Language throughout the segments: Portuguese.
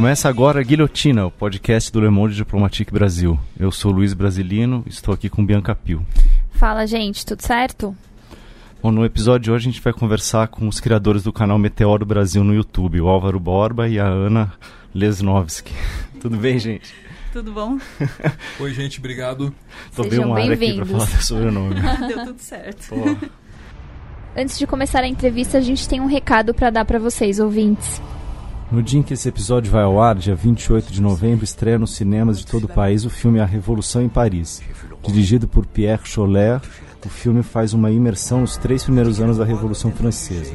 Começa agora a Guilhotina, o podcast do Le Monde Diplomatique Brasil. Eu sou Luiz Brasilino, estou aqui com Bianca Pio. Fala, gente, tudo certo? Bom, no episódio de hoje a gente vai conversar com os criadores do canal Meteoro Brasil no YouTube, o Álvaro Borba e a Ana Lesnovski. Tudo bem, gente? Tudo bom? Oi, gente, obrigado. Tô bem um ar aqui pra falar do sobrenome. Deu tudo certo. Pô. Antes de começar a entrevista, a gente tem um recado para dar para vocês, ouvintes. No dia em que esse episódio vai ao ar, dia 28 de novembro, estreia nos cinemas de todo o país o filme A Revolução em Paris. Dirigido por Pierre Scholler, o filme faz uma imersão nos três primeiros anos da Revolução Francesa.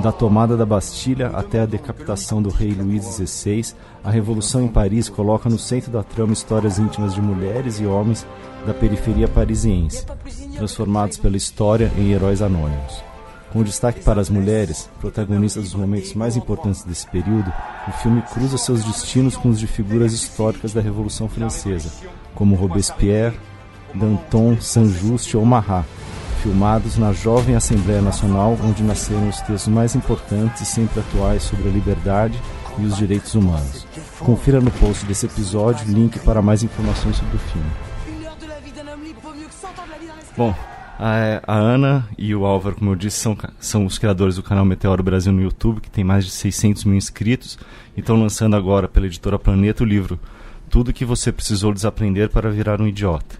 Da tomada da Bastilha até a decapitação do rei Luís XVI, a Revolução em Paris coloca no centro da trama histórias íntimas de mulheres e homens da periferia parisiense, transformados pela história em heróis anônimos. Com destaque para as mulheres, protagonistas dos momentos mais importantes desse período, o filme cruza seus destinos com os de figuras históricas da Revolução Francesa, como Robespierre, Danton, Saint-Just ou Marat, filmados na jovem Assembleia Nacional, onde nasceram os textos mais importantes e sempre atuais sobre a liberdade e os direitos humanos. Confira no post desse episódio link para mais informações sobre o filme. Bom, a, a, Ana e o Álvaro, como eu disse, são, são os criadores do canal Meteoro Brasil no YouTube, que tem mais de 600 mil inscritos, e estão lançando agora pela editora Planeta o livro Tudo que você precisou desaprender para virar um idiota.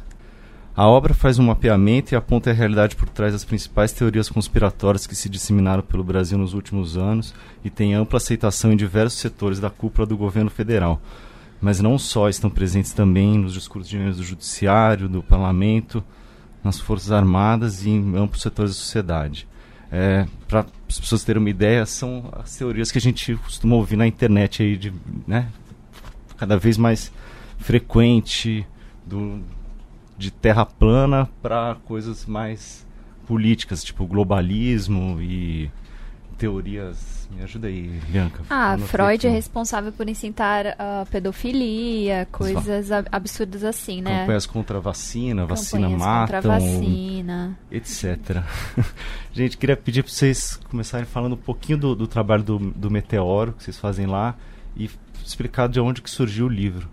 A obra faz um mapeamento e aponta a realidade por trás das principais teorias conspiratórias que se disseminaram pelo Brasil nos últimos anos e tem ampla aceitação em diversos setores da cúpula do governo federal. Mas não só estão presentes também nos discursos do judiciário, do parlamento, nas Forças Armadas e em amplos setores da sociedade. É, Para as pessoas terem uma ideia, são as teorias que a gente costuma ouvir na internet aí, de, né, cada vez mais frequente, do, de terra plana para coisas mais políticas, tipo globalismo e teorias me ajuda aí, Bianca. Ah, Freud é responsável por incitar a uh, pedofilia, coisas ab absurdas assim, né? Campanhas contra a vacina, vacina mata. Contra vacina. Etc. Gente, queria pedir para vocês começarem falando um pouquinho do, do trabalho do, do Meteoro que vocês fazem lá e explicar de onde que surgiu o livro.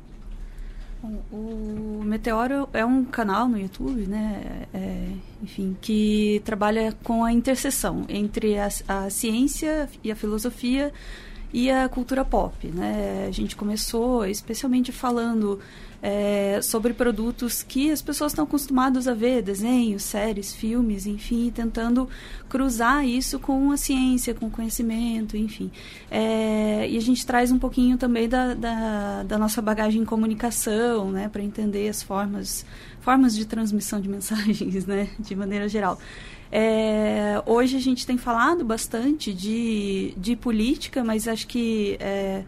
O Meteoro é um canal no YouTube, né? É, enfim, que trabalha com a interseção entre a, a, ciência e a filosofia e a cultura pop, né? A gente começou especialmente falando é, sobre produtos que as pessoas estão acostumadas a ver, desenhos, séries, filmes, enfim, tentando cruzar isso com a ciência, com o conhecimento, enfim. É, e a gente traz um pouquinho também da, da, da nossa bagagem em comunicação, né, para entender as formas, formas de transmissão de mensagens, né, de maneira geral. É, hoje a gente tem falado bastante de, de política, mas acho que é,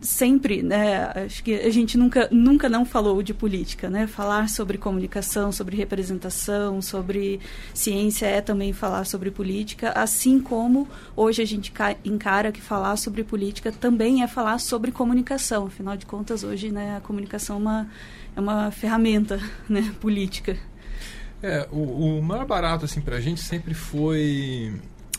Sempre, né, acho que a gente nunca, nunca não falou de política, né, falar sobre comunicação, sobre representação, sobre ciência é também falar sobre política, assim como hoje a gente encara que falar sobre política também é falar sobre comunicação, afinal de contas hoje, né, a comunicação é uma, é uma ferramenta, né, política. É, o, o maior barato, assim, pra gente sempre foi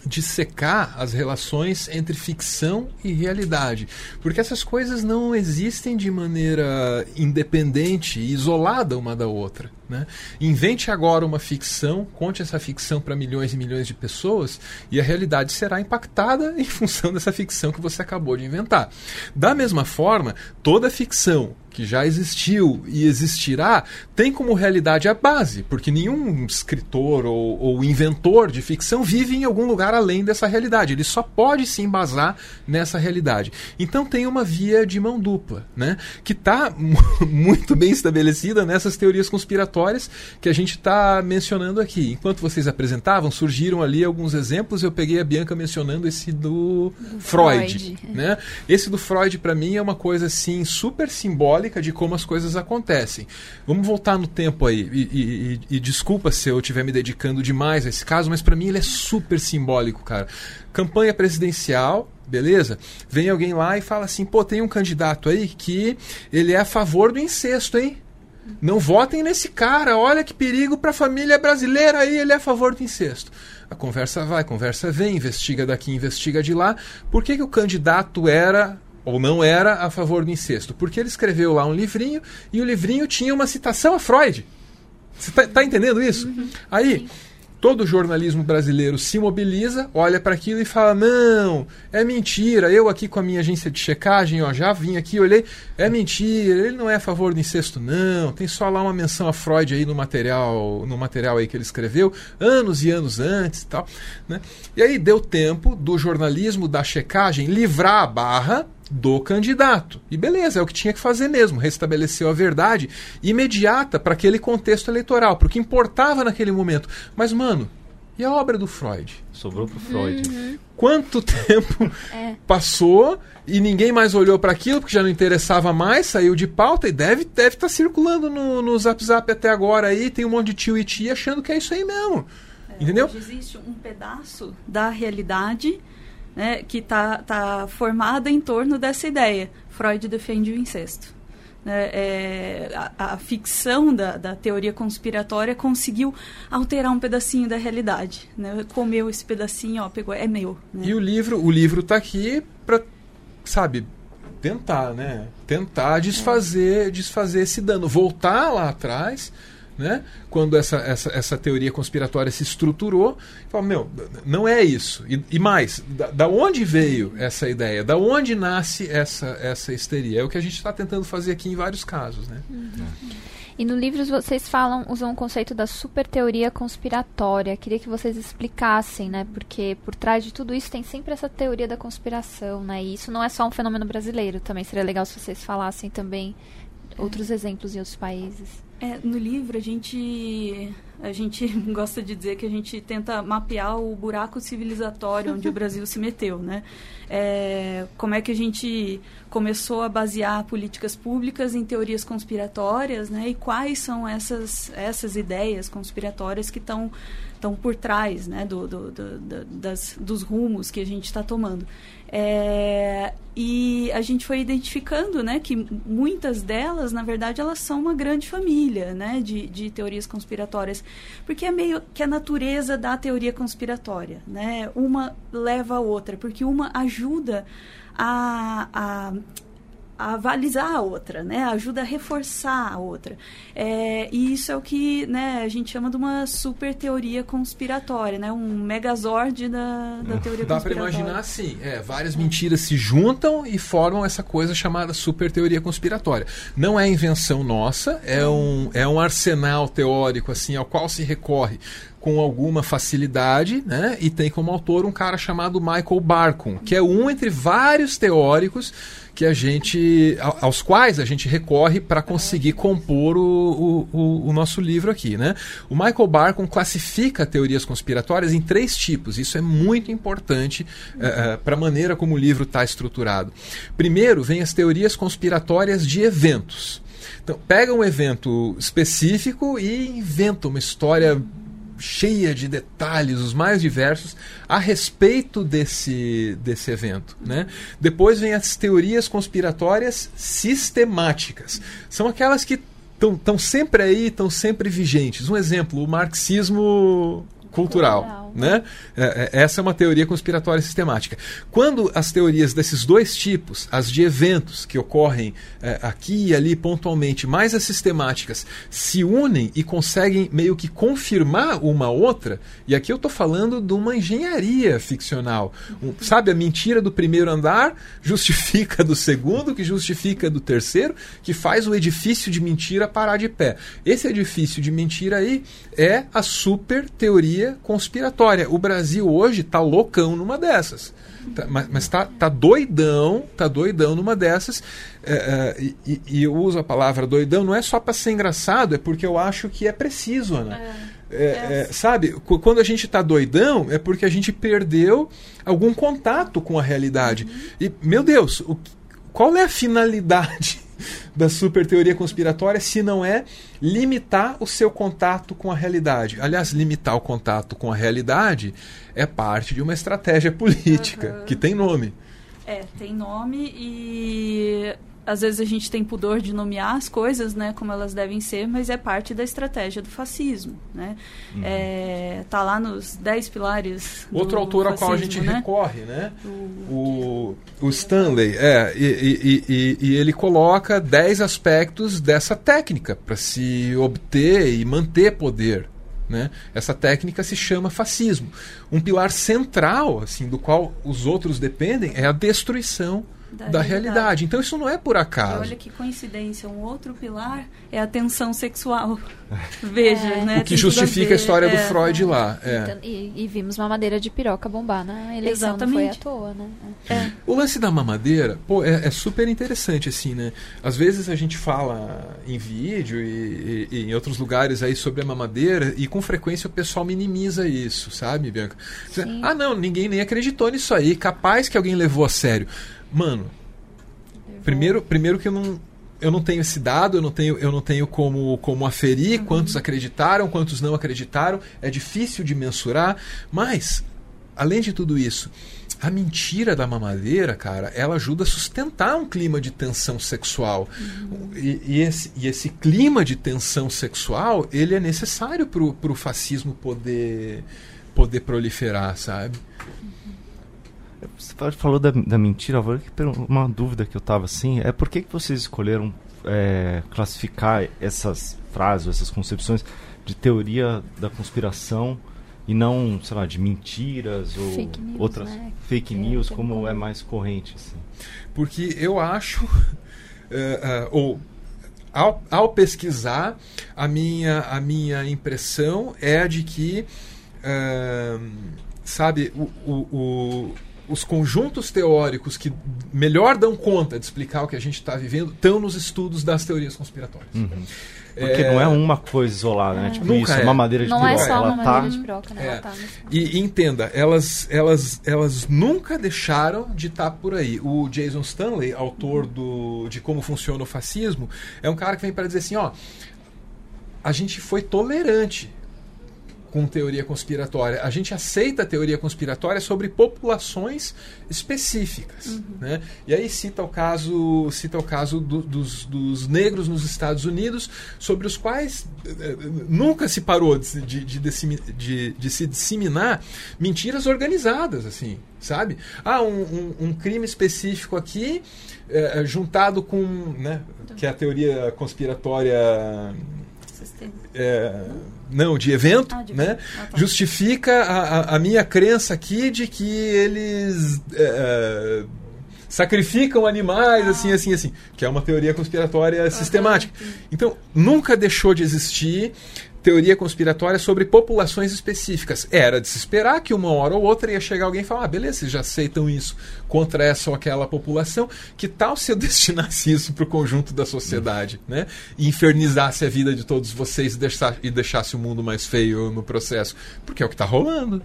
dissecar as relações entre ficção e realidade, porque essas coisas não existem de maneira independente isolada uma da outra. Né? Invente agora uma ficção, conte essa ficção para milhões e milhões de pessoas e a realidade será impactada em função dessa ficção que você acabou de inventar. Da mesma forma, toda ficção que já existiu e existirá, tem como realidade a base, porque nenhum escritor ou, ou, inventor de ficção vive em algum lugar além dessa realidade. Ele só pode se embasar nessa realidade. Então tem uma via de mão dupla, né? Que está muito bem estabelecida nessas teorias conspiratórias que a gente está mencionando aqui. Enquanto vocês apresentavam, surgiram ali alguns exemplos. Eu peguei a Bianca mencionando esse do, do Freud, Freud, né? Esse do Freud para mim é uma coisa assim super simbólica de como as coisas acontecem. Vamos voltar no tempo aí. E, e, e desculpa se eu estiver me dedicando demais a esse caso, mas para mim ele é super simbólico, cara. Campanha presidencial, beleza? Vem alguém lá e fala assim: pô, tem um candidato aí que ele é a favor do incesto, hein? Não votem nesse cara, olha que perigo para a família brasileira aí, ele é a favor do incesto. A conversa vai, a conversa vem, investiga daqui, investiga de lá. Por que, que o candidato era ou não era a favor do incesto? Porque ele escreveu lá um livrinho e o livrinho tinha uma citação a Freud. Você está tá entendendo isso? Uhum. Aí. Sim todo o jornalismo brasileiro se mobiliza, olha para aquilo e fala: não, é mentira. Eu aqui com a minha agência de checagem, ó, já vim aqui, olhei, é mentira. Ele não é a favor do incesto, não. Tem só lá uma menção a Freud aí no material, no material aí que ele escreveu anos e anos antes, tal. Né? E aí deu tempo do jornalismo da checagem livrar a barra do candidato. E beleza, é o que tinha que fazer mesmo, restabeleceu a verdade imediata para aquele contexto eleitoral, para o que importava naquele momento. Mas, mano, e a obra do Freud? Sobrou pro Freud. Uhum. Quanto tempo é. passou e ninguém mais olhou para aquilo porque já não interessava mais, saiu de pauta e deve estar deve tá circulando no, no Zap Zap até agora aí. Tem um monte de tio e tia achando que é isso aí mesmo. É, Entendeu? existe um pedaço da realidade né, que está tá formada em torno dessa ideia. Freud defende o incesto. Né, é, a, a, ficção da, da, teoria conspiratória conseguiu alterar um pedacinho da realidade. Né? Comeu esse pedacinho, ó, pegou, é meu. Né? E o livro, o livro está aqui para, sabe, tentar, né? Tentar desfazer, é. desfazer esse dano, voltar lá atrás né? quando essa, essa, essa teoria conspiratória se estruturou, fala, meu, não é isso. E, e mais, da, da, onde veio essa ideia? Da onde nasce essa, essa histeria? É o que a gente está tentando fazer aqui em vários casos. Né? Uhum. E no livro vocês falam, usam o conceito da super teoria conspiratória. Queria que vocês explicassem, né? Porque por trás de tudo isso tem sempre essa teoria da conspiração, né? E isso não é só um fenômeno brasileiro. Também seria legal se vocês falassem também outros exemplos em outros países. É, no livro a gente a gente gosta de dizer que a gente tenta mapear o buraco civilizatório onde o Brasil se meteu, né? É, como é que a gente começou a basear políticas públicas em teorias conspiratórias, né? E quais são essas essas ideias conspiratórias que estão estão por trás, né? Do, do, do, das, dos rumos que a gente está tomando. É, e a gente foi identificando né, que muitas delas, na verdade, elas são uma grande família né, de, de teorias conspiratórias. Porque é meio que a natureza da teoria conspiratória. Né? Uma leva a outra, porque uma ajuda a, a a avalizar a outra, né? Ajuda a reforçar a outra. É, e isso é o que né, a gente chama de uma super teoria conspiratória, né? Um megazord da, da teoria Dá conspiratória. Dá para imaginar assim, é, várias mentiras se juntam e formam essa coisa chamada super teoria conspiratória. Não é invenção nossa, é um, é um arsenal teórico assim ao qual se recorre com alguma facilidade, né? E tem como autor um cara chamado Michael Barkun, que é um entre vários teóricos que a gente aos quais a gente recorre para conseguir compor o, o, o, nosso livro aqui, né? O Michael Barkun classifica teorias conspiratórias em três tipos. Isso é muito importante eh, eh, para a maneira como o livro está estruturado. Primeiro, vem as teorias conspiratórias de eventos. Então, pega um evento específico e inventa uma história cheia de detalhes, os mais diversos, a respeito desse, desse evento. Né? Depois vem as teorias conspiratórias sistemáticas. São aquelas que estão sempre aí, estão sempre vigentes. Um exemplo, o marxismo cultural. Né? É, é, essa é uma teoria conspiratória sistemática. Quando as teorias desses dois tipos, as de eventos que ocorrem é, aqui e ali pontualmente, mais as sistemáticas, se unem e conseguem meio que confirmar uma outra, e aqui eu estou falando de uma engenharia ficcional. Um, sabe, a mentira do primeiro andar justifica do segundo, que justifica do terceiro, que faz o edifício de mentira parar de pé. Esse edifício de mentira aí é a super teoria conspiratória. O Brasil hoje está loucão numa dessas. Tá, mas, mas tá, tá doidão, tá doidão numa dessas. É, é, e, e, eu uso a palavra doidão não é só para ser engraçado, é porque eu acho que é preciso, Ana. É. É, é, sabe, quando a gente está doidão, é porque a gente perdeu algum contato com a realidade. Uhum. E, meu Deus, o, qual é a finalidade da super teoria conspiratória se não é limitar o seu contato com a realidade. Aliás, limitar o contato com a realidade é parte de uma estratégia política uhum. que tem nome. É, tem nome e às vezes a gente tem pudor de nomear as coisas, né, como elas devem ser, mas é parte da estratégia do fascismo, né? Uhum. É, tá lá nos dez pilares. Outro autor fascismo, ao qual a gente né? recorre, né? O, o, Stanley, é, e, e, e, e, ele coloca dez aspectos dessa técnica para se obter e manter poder. Né? Essa técnica se chama fascismo. Um pilar central, assim, do qual os outros dependem, é a destruição da, da realidade. realidade. Então isso não é por acaso. E olha que coincidência, um outro pilar é a tensão sexual. Veja, é. né? O que Tem justifica a, história é. do Freud lá. É. Então, e, e, vimos uma madeira de piroca bombar na eleição, Exatamente. não foi à toa, né? É. O lance da mamadeira, pô, é, é, super interessante, assim, né? Às vezes a gente fala em vídeo e, e, e, em outros lugares aí sobre a mamadeira e com frequência o pessoal minimiza isso, sabe, Bianca? Sim. Ah, não, ninguém nem acreditou nisso aí, capaz que alguém levou a sério. Mano, primeiro, primeiro que eu não, eu não tenho esse dado, eu não tenho, eu não tenho como, como aferir uhum. quantos acreditaram, quantos não acreditaram. É difícil de mensurar, mas, além de tudo isso, a mentira da mamadeira, cara, ela ajuda a sustentar um clima de tensão sexual. Uhum. E, e, esse, e esse clima de tensão sexual, ele é necessário para o fascismo poder, poder proliferar, sabe? Você falou da, da mentira, uma dúvida que eu tava assim, é por que, que vocês escolheram é, classificar essas frases, essas concepções de teoria da conspiração e não, sei lá, de mentiras ou fake news, outras né? fake é, news, como, como é mais corrente. Assim. Porque eu acho, uh, uh, ou ao, ao, pesquisar, a minha, a minha impressão é de que, uh, sabe, o, o os conjuntos teóricos que melhor dão conta de explicar o que a gente está vivendo estão nos estudos das teorias conspiratórias. Uhum. Porque é... não é uma coisa isolada, né? Tipo Nunca isso, é. uma madeira de não piroca. Não é só ela uma tá... madeira de piroca, né? É. Tá e, e, entenda, elas, elas, elas nunca deixaram de estar tá por aí. O Jason Stanley, autor do, de Como Funciona o Fascismo, é um cara que vem para dizer assim, ó, a gente foi tolerante com teoria conspiratória. A gente aceita a teoria conspiratória sobre populações específicas. Uhum. Né? E aí cita o caso, cita o caso do, dos, dos, negros nos Estados Unidos, sobre os quais eh, nunca se parou de, de, de, de, se disseminar mentiras organizadas, assim, sabe? Ah, um, um, um crime específico aqui, eh, juntado com, né, que é a teoria conspiratória é, não, de evento, ah, de né? Ah, tá. justifica a, a, minha crença aqui de que eles é, é sacrificam animais, ah. assim, assim, assim, que é uma teoria conspiratória sistemática. Então, nunca deixou de existir teoria conspiratória sobre populações específicas. Era de se esperar que uma hora ou outra ia chegar alguém e falar: ah, beleza, vocês já aceitam isso contra essa ou aquela população, que tal se eu destinasse isso para o conjunto da sociedade, né? E infernizasse a vida de todos vocês e, deixar, e deixasse o mundo mais feio no processo? Porque é o que está rolando.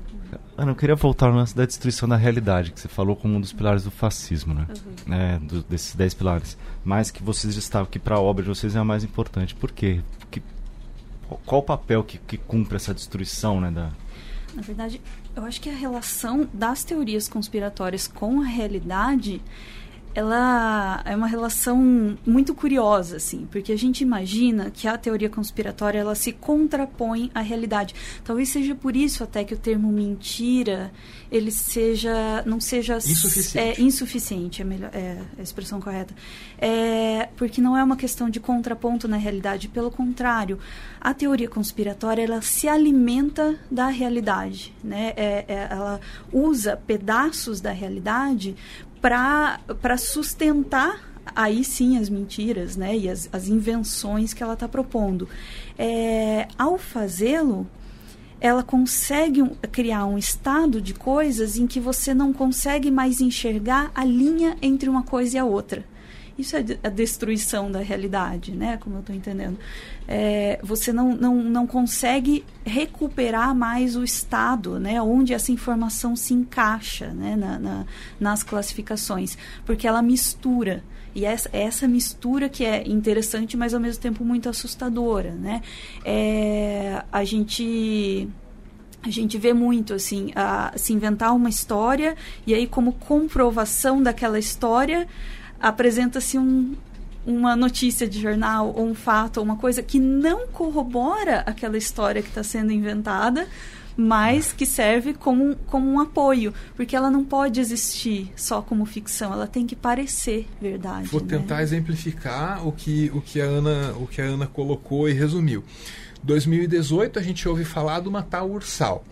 Ana, eu queria voltar ao lance da destruição da realidade, que você falou como um dos pilares do fascismo, né? Uhum. É, do, desses dez pilares. Mas que vocês estavam que para a obra de vocês é a mais importante. Por quê? Qual o papel que, que cumpre essa destruição, né? Da... Na verdade, eu acho que a relação das teorias conspiratórias com a realidade ela é uma relação muito curiosa, assim, porque a gente imagina que a teoria conspiratória ela se contrapõe à realidade. Talvez seja por isso até que o termo mentira ele seja não seja insuficiente, é, insuficiente é, melhor, é a expressão correta, é, porque não é uma questão de contraponto na realidade. Pelo contrário, a teoria conspiratória ela se alimenta da realidade, né? É, é, ela usa pedaços da realidade para sustentar aí sim as mentiras né, e as, as invenções que ela está propondo. É, ao fazê-lo, ela consegue um, criar um estado de coisas em que você não consegue mais enxergar a linha entre uma coisa e a outra. Isso é a destruição da realidade, né? Como eu estou entendendo. É, você não, não, não consegue recuperar mais o estado, né? Onde essa informação se encaixa, né? Na, na, nas classificações, porque ela mistura. E essa, essa mistura que é interessante, mas ao mesmo tempo muito assustadora, né? É, a gente a gente vê muito assim a, se inventar uma história e aí como comprovação daquela história apresenta-se um, uma notícia de jornal ou um fato ou uma coisa que não corrobora aquela história que está sendo inventada, mas que serve como, como um apoio, porque ela não pode existir só como ficção, ela tem que parecer verdade. Vou né? tentar exemplificar o que, o, que a Ana, o que a Ana colocou e resumiu. 2018 a gente ouve falar de uma tal Ursal.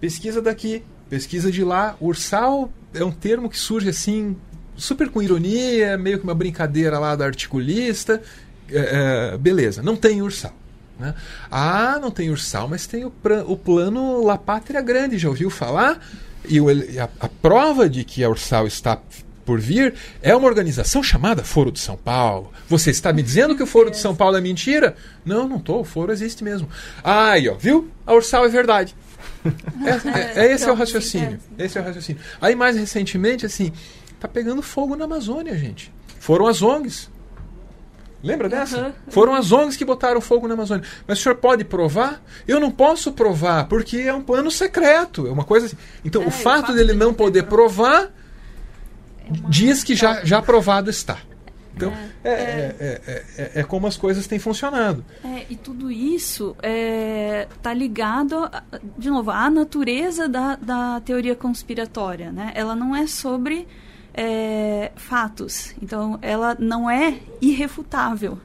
Pesquisa daqui, pesquisa de lá. Ursal é um termo que surge assim, super com ironia, meio que uma brincadeira lá da articulista. É, é, beleza, não tem Ursal. Né? Ah, não tem Ursal, mas tem o, o plano La Pátria Grande, já ouviu falar? E o, a, a prova de que a Ursal está por vir é uma organização chamada Foro de São Paulo. Você está me dizendo que o Foro de São Paulo é mentira? Não, não estou. O Foro existe mesmo. Ah, aí, ó, viu? A Ursal é verdade. É, é, é, esse é o raciocínio. Esse é o raciocínio. Aí, mais recentemente, assim, tá pegando fogo na Amazônia, gente. Foram as ONGs. Lembra dessa? Uhum. Foram as ONGs que botaram fogo na Amazônia. Mas o senhor pode provar? Eu não posso provar, porque é um plano secreto. É uma coisa assim. Então, é, o fato, o fato dele não poder provar diz que já, já aprovado está. Então, é, é, é, é, como as coisas têm funcionado. e tudo isso está ligado, de novo, à natureza da, da teoria conspiratória. Né? Ela não é sobre fatos. Então, ela não é irrefutável.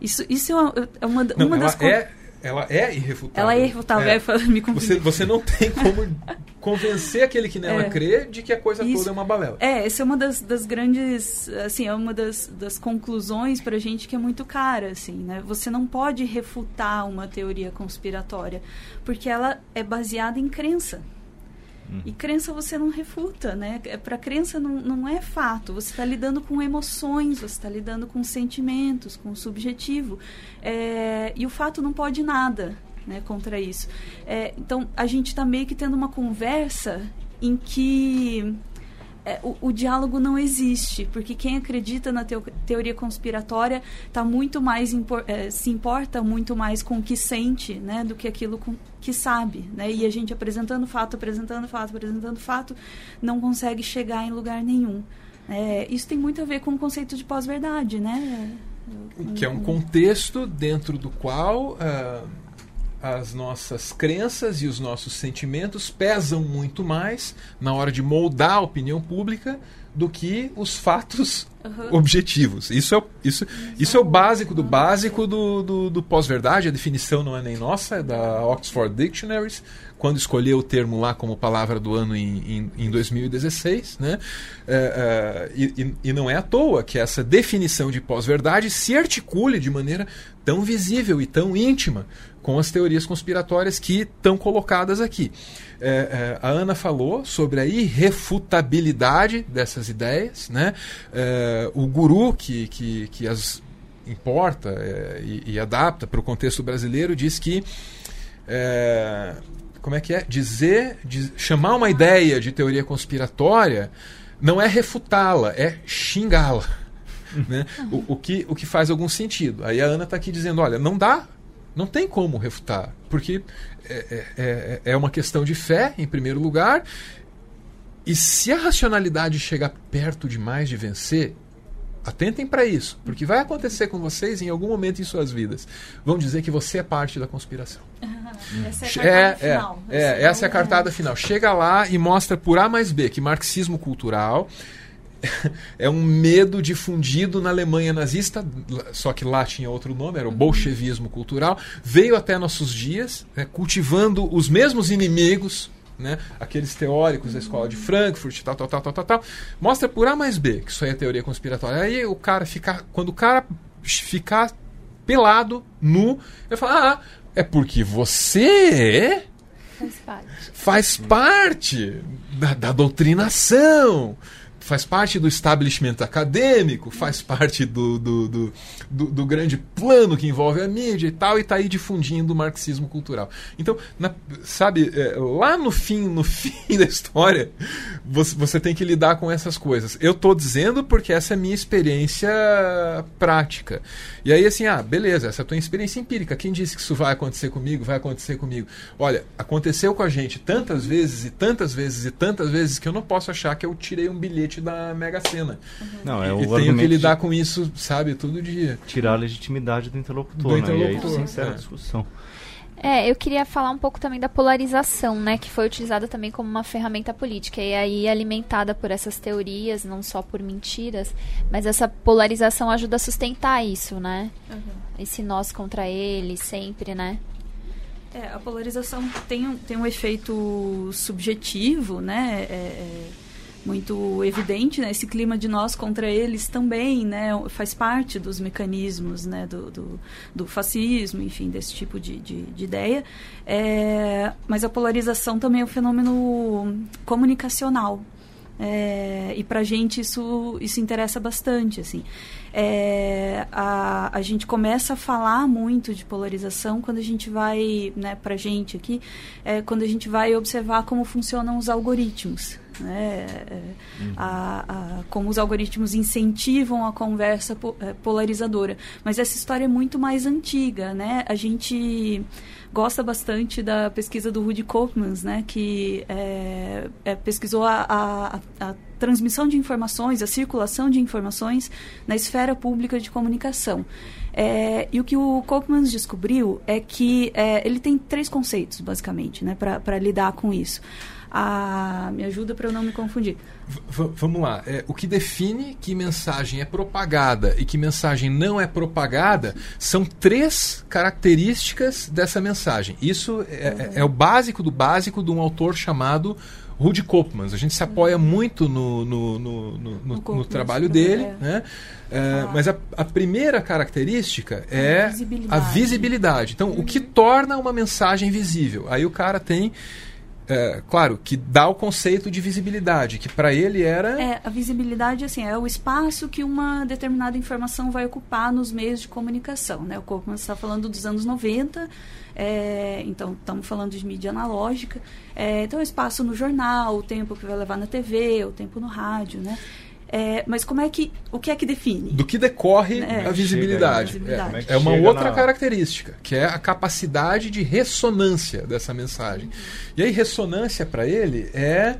Isso, isso é uma, não, uma das coisas ela é irrefutável. Ela é irrefutável, é. É, me você, você não tem como convencer aquele que nela é. crê de que a coisa Isso, toda é uma balela. É, essa é uma das, das grandes, assim, é uma das, das conclusões pra gente que é muito cara, assim, né? Você não pode refutar uma teoria conspiratória, porque ela é baseada em crença. E crença você não refuta, né? É, Para crença não, não é fato. Você está lidando com emoções, você está lidando com sentimentos, com o subjetivo. É, e o fato não pode nada né, contra isso. É, então, a gente está meio que tendo uma conversa em que é, o, o, diálogo não existe, porque quem acredita na teo, teoria conspiratória tá muito mais impor, é, se importa muito mais com o que sente, né, do que aquilo com, que sabe, né? E a gente apresentando fato, apresentando fato, apresentando fato, não consegue chegar em lugar nenhum. É, isso tem muito a ver com o conceito de pós-verdade, né? Que é um contexto dentro do qual uh, as nossas crenças e os nossos sentimentos pesam muito mais na hora de moldar a opinião pública do que os fatos uhum. objetivos. Isso é, isso, isso é o básico do básico do, do, do pós-verdade. A definição não é nem nossa, é da Oxford Dictionaries, quando escolheu o termo lá como palavra do ano em, em, em 2016. Né? É, é, e, e não é à toa que essa definição de pós-verdade se articule de maneira tão visível e tão íntima com as teorias conspiratórias que estão colocadas aqui. É, é, a Ana falou sobre a irrefutabilidade dessas ideias. Né? É, o guru que, que, que as importa é, e, e, adapta para o contexto brasileiro diz que. É, como é que é? Dizer, diz, chamar uma ideia de teoria conspiratória não é refutá-la, é xingá-la. Né? O, o, que, o que faz algum sentido. Aí a Ana está aqui dizendo: olha, não dá não tem como refutar, porque é, é, é, é uma questão de fé, em primeiro lugar, e se a racionalidade chegar perto demais de vencer, atentem para isso, porque vai acontecer com vocês em algum momento em suas vidas. Vão dizer que você é parte da conspiração. essa é a é, cartada é, final. É, é, essa é a cartada final. Chega lá e mostra por A mais B que marxismo cultural é um medo difundido na Alemanha nazista, só que lá tinha outro nome, era o bolchevismo cultural, veio até nossos dias, né, cultivando os mesmos inimigos, né, aqueles teóricos da escola de Frankfurt, tal, tal, tal, tal, tal, tal. Mostra por A mais B que isso aí é teoria conspiratória. Aí o cara ficar, quando o cara ficar pelado, nu, ele fala: "Ah, é porque você faz parte, faz parte da, da doutrinação." Faz parte do establishment acadêmico, faz parte do, do, do, do, do grande plano que envolve a mídia e tal, e está aí difundindo o marxismo cultural. Então, na, sabe, é, lá no fim, no fim da história, você, você tem que lidar com essas coisas. Eu estou dizendo porque essa é a minha experiência prática. E aí, assim, ah, beleza, essa é a tua experiência empírica. Quem disse que isso vai acontecer comigo? Vai acontecer comigo. Olha, aconteceu com a gente tantas vezes e tantas vezes e tantas vezes que eu não posso achar que eu tirei um bilhete sorte da Mega Sena. Não, é o e tenho que lidar com isso, sabe, todo dia. tirar a legitimidade do interlocutor, Do né? E aí interlocutor, encerra é. a discussão. É, eu queria falar um pouco também da polarização, né, que foi utilizada também como uma ferramenta política e aí alimentada por essas teorias, não só por mentiras, mas essa polarização ajuda a sustentar isso, né? Esse nós contra ele sempre, né? É, a polarização tem um, tem um efeito subjetivo, né? É, é muito evidente, né? Esse clima de nós contra eles também, né? Faz parte dos mecanismos, né? Do, do, do fascismo, enfim, desse tipo de, de, de ideia. É, mas a polarização também é um fenômeno comunicacional. É, e pra gente isso, isso interessa bastante, assim. É, a, a gente começa a falar muito de polarização quando a gente vai, né, pra gente aqui, é, quando a gente vai observar como funcionam os algoritmos. Né, é, a, a, como os algoritmos incentivam a conversa é, polarizadora. Mas essa história é muito mais antiga, né? A gente gosta bastante da pesquisa do Rudy Kopmans, né, que é, é, pesquisou a, a, a, transmissão de informações, a circulação de informações na esfera pública de comunicação. É, e o que o Kopmans descobriu é que é, ele tem três conceitos, basicamente, né, para lidar com isso. Ah, me ajuda para eu não me confundir. V vamos lá. É, o que define que mensagem é propagada e que mensagem não é propagada são três características dessa mensagem. Isso é, uhum. é o básico do básico de um autor chamado Rudy Kopmans. A gente se apoia muito no, no, no, no, no, no trabalho dele. É. Né? É, ah. Mas a, a, primeira característica é a visibilidade. A visibilidade. Então, uhum. o que torna uma mensagem visível? Aí o cara tem é, claro, que dá o conceito de visibilidade, que para ele era. É, a visibilidade assim, é o espaço que uma determinada informação vai ocupar nos meios de comunicação. Né? O Kopman está falando dos anos 90, é, então estamos falando de mídia analógica. É, então, o espaço no jornal, o tempo que vai levar na TV, o tempo no rádio. Né? É, mas como é que o que é que define? Do que decorre é. a visibilidade? visibilidade. É, é, uma outra na... característica, que é a capacidade de ressonância dessa mensagem. E aí ressonância para ele é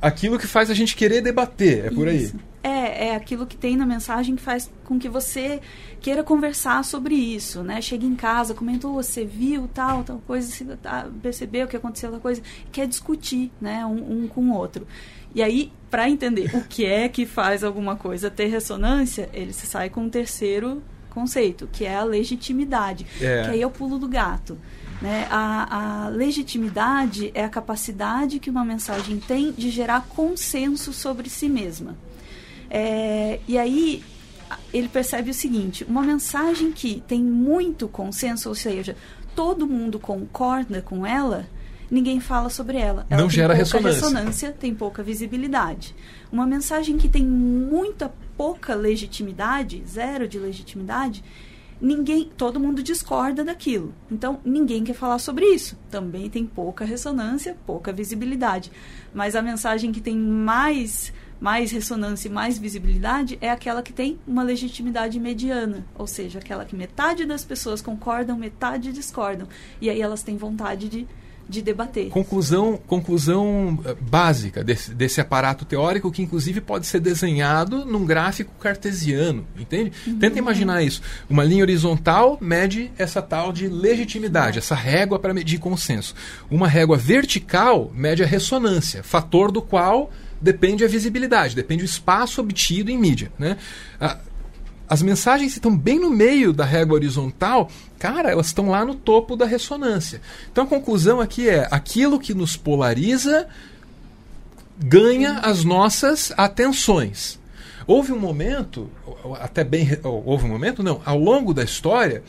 aquilo que faz a gente querer debater, é por Isso. aí. É, é aquilo que tem na mensagem que faz com que você queira conversar sobre isso, né? Chega em casa, comentou, você viu tal, tal coisa, tá, percebeu o que aconteceu, tal coisa, quer discutir, né, um, um com o outro. E aí, para entender o que é que faz alguma coisa ter ressonância, ele se sai com um terceiro conceito, que é a legitimidade. É. Que aí é o pulo do gato. Né? A, a, legitimidade é a capacidade que uma mensagem tem de gerar consenso sobre si mesma. É, e aí ele percebe o seguinte: uma mensagem que tem muito consenso, ou seja, todo mundo concorda com ela, ninguém fala sobre ela. ela não gera ressonância. ressonância, tem pouca visibilidade. Uma mensagem que tem muita pouca legitimidade, zero de legitimidade, ninguém, todo mundo discorda daquilo. Então, ninguém quer falar sobre isso. Também tem pouca ressonância, pouca visibilidade. Mas a mensagem que tem mais mais ressonância e mais visibilidade é aquela que tem uma legitimidade mediana, ou seja, aquela que metade das pessoas concordam, metade discordam, e aí elas têm vontade de de debater. Conclusão, conclusão eh, básica desse, desse aparato teórico que inclusive pode ser desenhado num gráfico cartesiano, entende? Uhum. Tenta imaginar isso. Uma linha horizontal mede essa tal de legitimidade, essa régua para medir consenso. Uma régua vertical mede a ressonância, fator do qual depende a visibilidade, depende o espaço obtido em mídia, né? Ah, as mensagens que estão bem no meio da régua horizontal, cara, elas estão lá no topo da ressonância. Então a conclusão aqui é: aquilo que nos polariza ganha as nossas atenções. Houve um momento, até bem. Houve um momento, não, ao longo da história,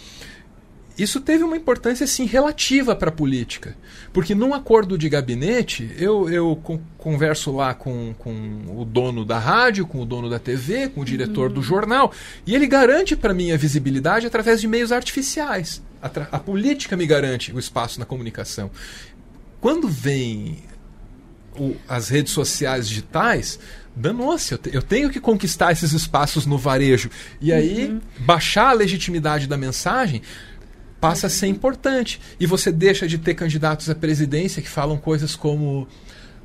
isso teve uma importância sim relativa para a política. Porque num acordo de gabinete, eu, eu converso lá com, com o dono da rádio, com o dono da TV, com o diretor uhum. do jornal, e ele garante para mim a visibilidade através de meios artificiais. A, a política me garante o espaço na comunicação. Quando vem o, as redes sociais digitais, danou-se, eu, te, eu, tenho que conquistar esses espaços no varejo. E aí, uhum. baixar a legitimidade da mensagem passa a ser importante. E você deixa de ter candidatos à presidência que falam coisas como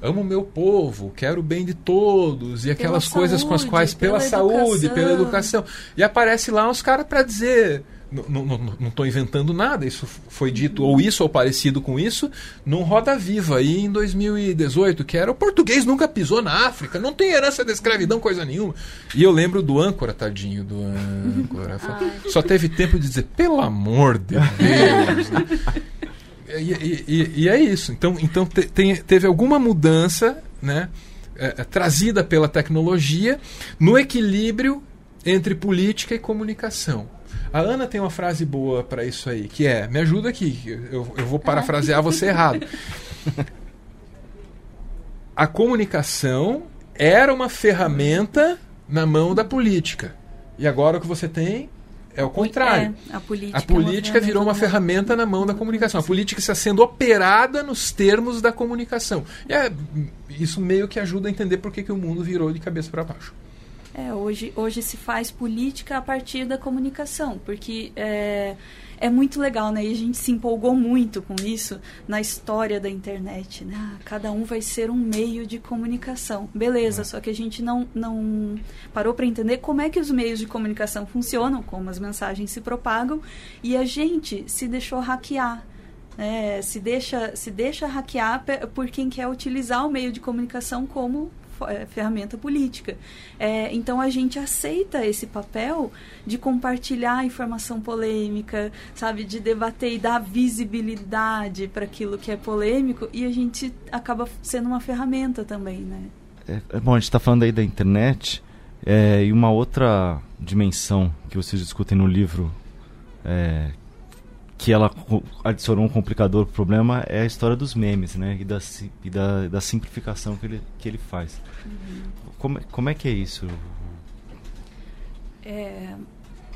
amo meu povo, quero o bem de todos, e aquelas Pela coisas com as saúde, quais, pela, pela saúde, educação. pela educação. E aparece lá os caras para dizer. Não estou inventando nada, isso foi dito, ou isso, ou parecido com isso, num Roda Viva aí em 2018, que era o português nunca pisou na África, não tem herança da escravidão, coisa nenhuma. E eu lembro do âncora, tadinho do âncora. Só teve tempo de dizer, pelo amor de Deus. e- e- e é isso. Então, então te- tem- teve alguma mudança né, é, é, trazida pela tecnologia no equilíbrio entre política e comunicação. A Ana tem uma frase boa para isso aí, que é: me ajuda aqui, eu, eu vou parafrasear você errado. A comunicação era uma ferramenta na mão da política. E agora o que você tem é o contrário. É, a política, A política é uma virou uma ferramenta na mão da comunicação. A política está sendo operada nos termos da comunicação. E é, isso meio que ajuda a entender por que, que o mundo virou de cabeça para baixo. É, hoje, hoje se faz política a partir da comunicação, porque é, é muito legal, né? E a gente se empolgou muito com isso na história da internet, né? Ah, cada um vai ser um meio de comunicação. Beleza, só que a gente não, não parou para entender como é que os meios de comunicação funcionam, como as mensagens se propagam, e a gente se deixou hackear. né? se deixa se deixa hackear por quem quer utilizar o meio de comunicação como ferramenta política. É, então a gente aceita esse papel de compartilhar informação polêmica, sabe, de debater e dar visibilidade para aquilo que é polêmico e a gente acaba sendo uma ferramenta também, né? É, é bom, a gente está falando aí da internet é, e uma outra dimensão que vocês discutem no livro é, que ela adicionou um complicador pro problema é a história dos memes, né? E da, e da, da simplificação que ele, que ele faz. Como, é- como é que é isso? É,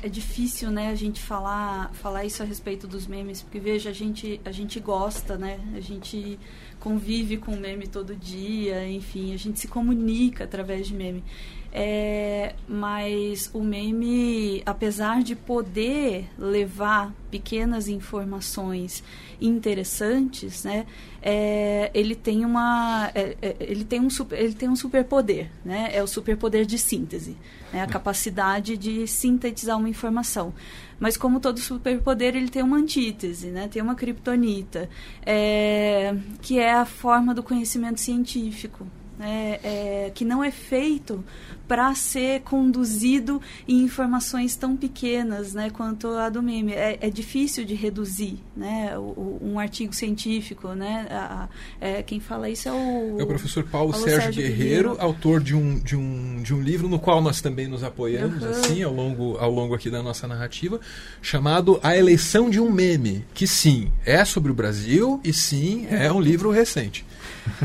é difícil, né, a gente falar, falar isso a respeito dos memes, porque veja, a gente, a gente gosta, né? A gente convive com meme todo dia, enfim, a gente se comunica através de meme. É, mas o meme, apesar de poder levar pequenas informações interessantes, né, é, ele tem uma, é, é, ele tem um super, ele tem um superpoder, né, é o superpoder de síntese, né, a capacidade de sintetizar uma informação. Mas como todo superpoder, ele tem uma antítese, né, tem uma criptonita, é, que é a forma do conhecimento científico, né, é, que não é feito para ser conduzido em informações tão pequenas né, quanto a do meme. É, é difícil de reduzir né, o, o- um artigo científico. Né, a- a- é, quem fala isso é o... É o professor Paulo, Paulo Sérgio, Sérgio Guerreiro, Guerreiro. autor de um, de, um, de um livro no qual nós também nos apoiamos Uhum. assim ao longo, ao longo aqui da nossa narrativa, chamado A Eleição de um Meme, que sim, é sobre o Brasil e sim, é um livro recente.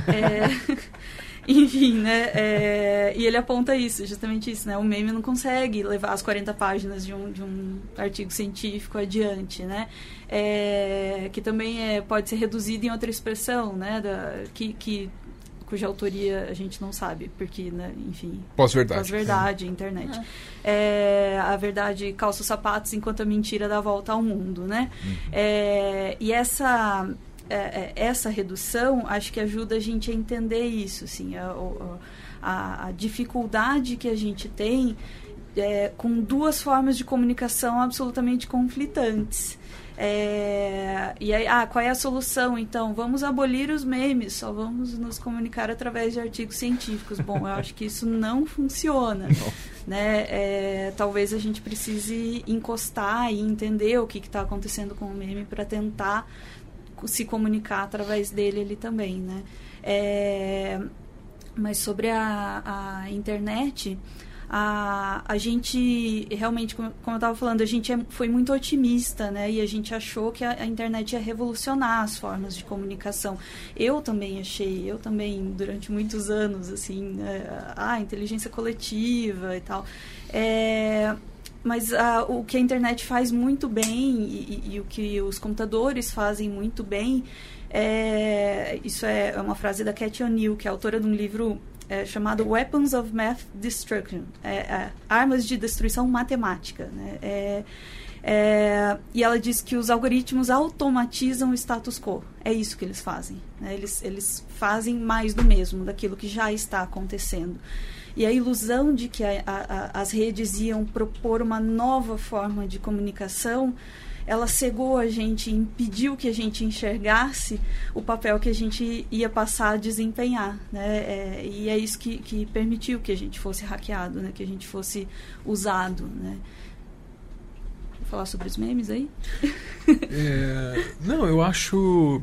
É, enfim, né? é, e ele aponta isso, justamente isso, né? O meme não consegue levar as 40 páginas de um, de um artigo científico adiante, né? É, que também é, pode ser reduzido em outra expressão, né? Da, que, que, cuja autoria a gente não sabe, porque, né? enfim, Pós-verdade. pós-verdade, internet. É, a verdade calça os sapatos enquanto a mentira dá a volta ao mundo, né? É, e essa é, é, essa redução acho que ajuda a gente a entender isso, assim, a, a, a dificuldade que a gente tem é, com duas formas de comunicação absolutamente conflitantes. É, e aí, ah, qual é a solução? Então, vamos abolir os memes, só vamos nos comunicar através de artigos científicos. Bom, eu acho que isso não funciona. Né? É, talvez a gente precise encostar e entender o que está acontecendo com o meme para tentar se comunicar através dele ali também. Né? É, mas sobre a, a internet, a, a gente realmente, como, como eu estava falando, a gente é- foi muito otimista, né? E a gente achou que a, a internet ia revolucionar as formas de comunicação. Eu também achei, eu também, durante muitos anos, assim, né, a inteligência coletiva e tal. É, mas ah, o que a internet faz muito bem e, e- e o que os computadores fazem muito bem é, isso é uma frase da Cathy O'Neill, que é autora de um livro é, chamado Weapons of Math Destruction, é, é, armas de destruição matemática. Né? É, É, e ela diz que os algoritmos automatizam o status quo. É isso que eles fazem. Né? Eles, eles fazem mais do mesmo, daquilo que já está acontecendo. E a ilusão de que a, a, as redes iam propor uma nova forma de comunicação, ela cegou a gente, impediu que a gente enxergasse o papel que a gente ia passar a desempenhar. Né? É, e é isso que, que permitiu que a gente fosse hackeado, né? que a gente fosse usado. Né? falar sobre os memes aí? É, não, eu acho.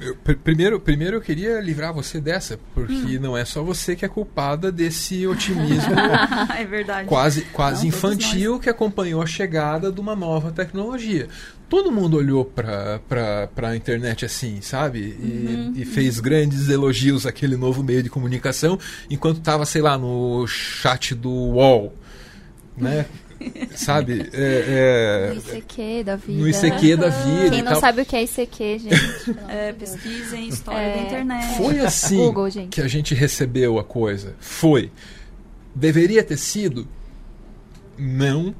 Eu, primeiro, primeiro eu queria livrar você dessa, porque hum. não é só você que é culpada desse otimismo é quase, quase não, infantil que acompanhou a chegada de uma nova tecnologia. Todo mundo olhou para a internet assim, sabe? E, uhum. e, fez grandes elogios àquele novo meio de comunicação, enquanto estava, sei lá, no chat do UOL. Né? sabe? É, é, no ICQ da vida. No ICQ da vida. Quem não tal. sabe o que é ICQ, gente? é, pesquisem história é, da internet. Foi assim Google, que a gente recebeu a coisa. Foi. Deveria ter sido? Não.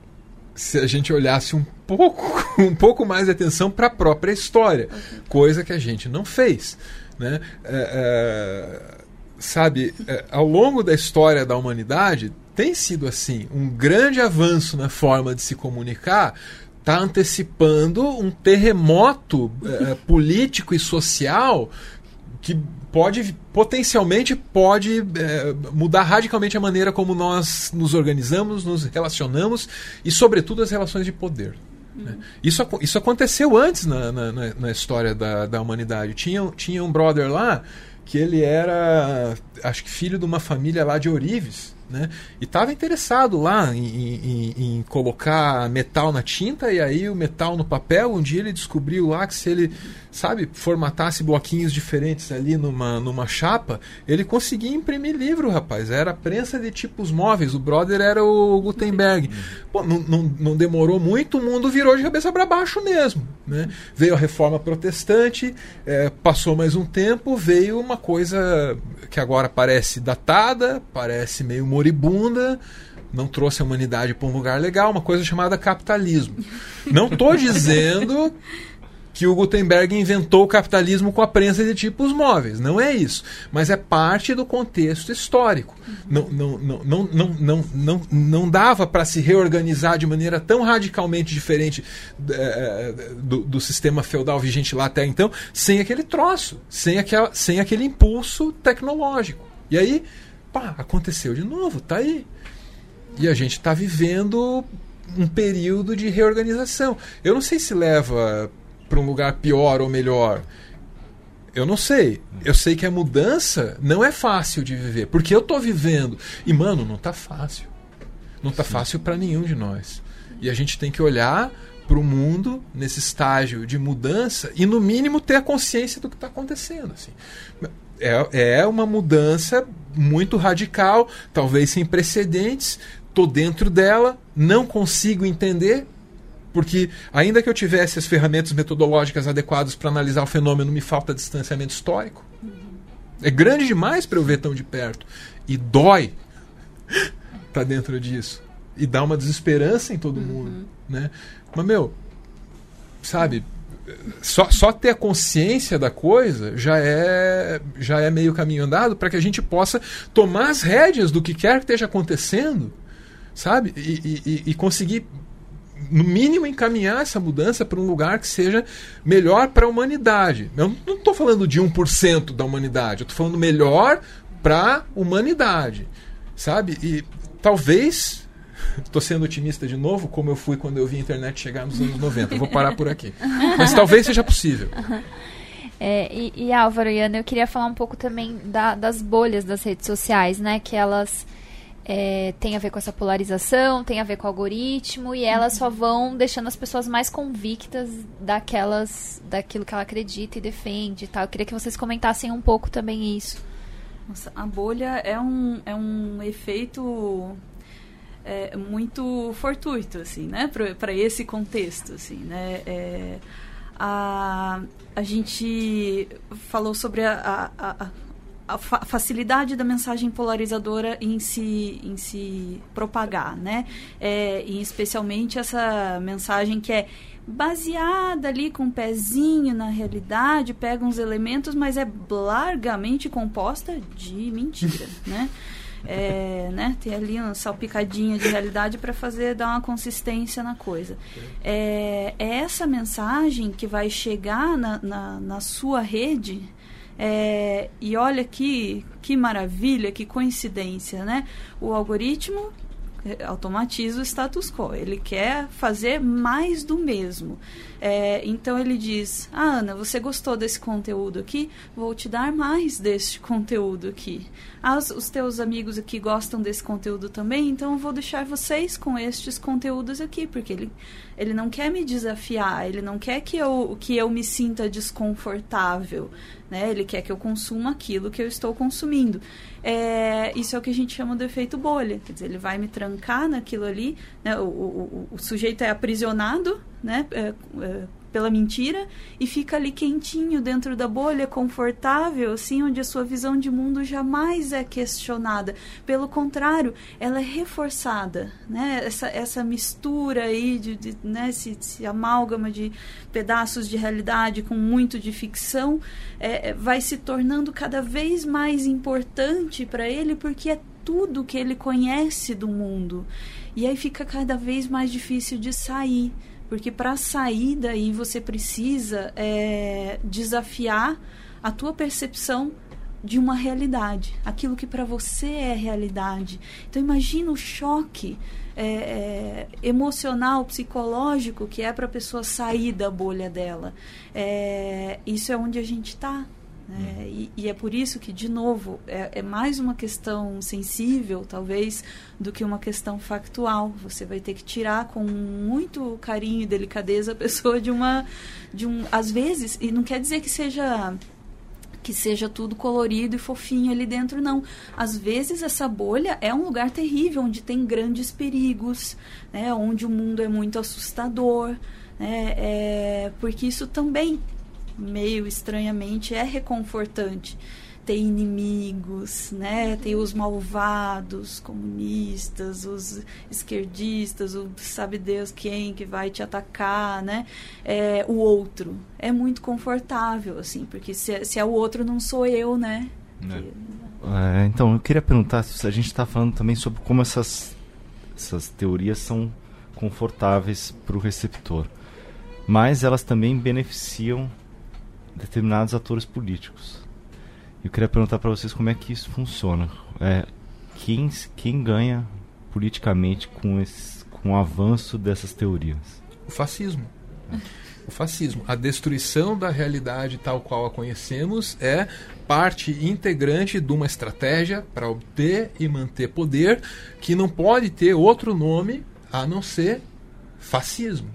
Se a gente olhasse um pouco, um pouco mais de atenção para a própria história, coisa que a gente não fez, né? É, é sabe, é, ao longo da história da humanidade tem sido assim. Um grande avanço na forma de se comunicar está antecipando um terremoto é, político e social que pode potencialmente pode é, mudar radicalmente a maneira como nós nos organizamos, nos relacionamos e sobretudo as relações de poder. Né? Isso, isso aconteceu antes na, na, na história da, da humanidade. Tinha, tinha um brother lá que ele era, acho que filho de uma família lá de Orives, né? E estava interessado lá em, em, em, colocar metal na tinta e aí o metal no papel. Um dia ele descobriu lá que se ele, sabe, formatasse bloquinhos diferentes ali numa, numa chapa, ele conseguia imprimir livro, rapaz. Era prensa de tipos móveis. O brother era o Gutenberg. Pô, não, não, não demorou muito, o mundo virou de cabeça para baixo mesmo. Né? Veio a reforma protestante, é, passou mais um tempo, veio uma coisa que agora parece datada, parece meio moribunda, não trouxe a humanidade para um lugar legal, uma coisa chamada capitalismo. Não estou dizendo que o Gutenberg inventou o capitalismo com a prensa de tipos móveis. Não é isso. Mas é parte do contexto histórico. Não, não, não, não, não, não, não, não dava para se reorganizar de maneira tão radicalmente diferente é, do, do, sistema feudal vigente lá até então, sem aquele troço, sem, aquela, sem aquele impulso tecnológico. E aí pá, aconteceu de novo, tá aí. E a gente está vivendo um período de reorganização. Eu não sei se leva para um lugar pior ou melhor. Eu não sei. Eu sei que a mudança não é fácil de viver, porque eu estou vivendo e mano, não está fácil. Não está fácil para nenhum de nós. E a gente tem que olhar para o mundo nesse estágio de mudança e no mínimo ter a consciência do que está acontecendo. Assim é, é uma mudança muito radical, talvez sem precedentes. Estou dentro dela, não consigo entender, porque ainda que eu tivesse as ferramentas metodológicas adequadas para analisar o fenômeno, me falta distanciamento histórico. É grande demais para eu ver tão de perto. E dói tá dentro disso. E dá uma desesperança em todo mundo. Uhum. Né? Mas, meu, sabe, só, só ter a consciência da coisa já é, já é meio caminho andado para que a gente possa tomar as rédeas do que quer que esteja acontecendo, sabe? E, e, e conseguir, no mínimo, encaminhar essa mudança para um lugar que seja melhor para a humanidade. Eu não estou falando de 1% da humanidade, eu estou falando melhor para a humanidade, sabe? E talvez Estou sendo otimista de novo, como eu fui quando eu vi a internet chegar nos anos 90. vou parar por aqui. Mas talvez seja possível. É, e, e, Álvaro e Ana, eu queria falar um pouco também da, das bolhas das redes sociais, né? Que elas é, têm a ver com essa polarização, tem a ver com o algoritmo, e elas só vão deixando as pessoas mais convictas daquelas, daquilo que ela acredita e defende e tal. Eu queria que vocês comentassem um pouco também isso. Nossa, a bolha é um, é um efeito é, muito fortuito, assim, né? Para esse contexto, assim, né? É, a, a gente falou sobre a, a, a a fa facilidade da mensagem polarizadora em se, em se propagar, né? É, e especialmente essa mensagem que é baseada ali com um pezinho na realidade, pega uns elementos, mas é largamente composta de mentira, né? É, né, ter ali uma salpicadinha de realidade para fazer dar uma consistência na coisa. É, é, essa mensagem que vai chegar na, na, na sua rede é, e olha que, que maravilha, que coincidência, né? O algoritmo automatiza o status quo. Ele quer fazer mais do mesmo. É, então ele diz: ah, Ana, você gostou desse conteúdo aqui? Vou te dar mais deste conteúdo aqui. Ah, os, teus amigos aqui gostam desse conteúdo também, então eu vou deixar vocês com estes conteúdos aqui, porque ele, ele não quer me desafiar, ele não quer que eu, que eu me sinta desconfortável. Né? Ele quer que eu consuma aquilo que eu estou consumindo. É, isso é o que a gente chama de efeito bolha. Quer dizer, ele vai me trancar naquilo ali. Né? O, o, o, sujeito é aprisionado né? É, é, pela mentira e fica ali quentinho dentro da bolha, confortável, assim, onde a sua visão de mundo jamais é questionada. Pelo contrário, ela é reforçada, né? Essa, essa mistura aí, de, de né? esse, esse amálgama de pedaços de realidade com muito de ficção, é, é vai se tornando cada vez mais importante para ele, porque é tudo que ele conhece do mundo. E aí fica cada vez mais difícil de sair. Porque para sair daí você precisa é, desafiar a tua percepção de uma realidade, aquilo que para você é realidade. Então imagina o choque é, é, emocional, psicológico que é para a pessoa sair da bolha dela. É, isso é onde a gente está. Né? E, e, é por isso que, de novo, é, é, mais uma questão sensível, talvez, do que uma questão factual. Você vai ter que tirar com muito carinho e delicadeza a pessoa de uma. de um Às vezes, e não quer dizer que seja que seja tudo colorido e fofinho ali dentro, não. Às vezes essa bolha é um lugar terrível, onde tem grandes perigos, né? onde o mundo é muito assustador, né? É, porque isso também meio estranhamente é reconfortante. Tem inimigos, né? Tem os malvados, comunistas, os esquerdistas, o sabe Deus quem que vai te atacar, né? É, o outro é muito confortável, assim, porque se, é, se é o outro não sou eu, né? É. É, então, eu queria perguntar se a gente está falando também sobre como essas, essas teorias são confortáveis para o receptor, mas elas também beneficiam determinados atores políticos. Eu queria perguntar para vocês como é que isso funciona. É, quem, quem ganha politicamente com, esse, com o avanço dessas teorias? O fascismo. O fascismo. A destruição da realidade tal qual a conhecemos é parte integrante de uma estratégia para obter e manter poder que não pode ter outro nome a não ser fascismo.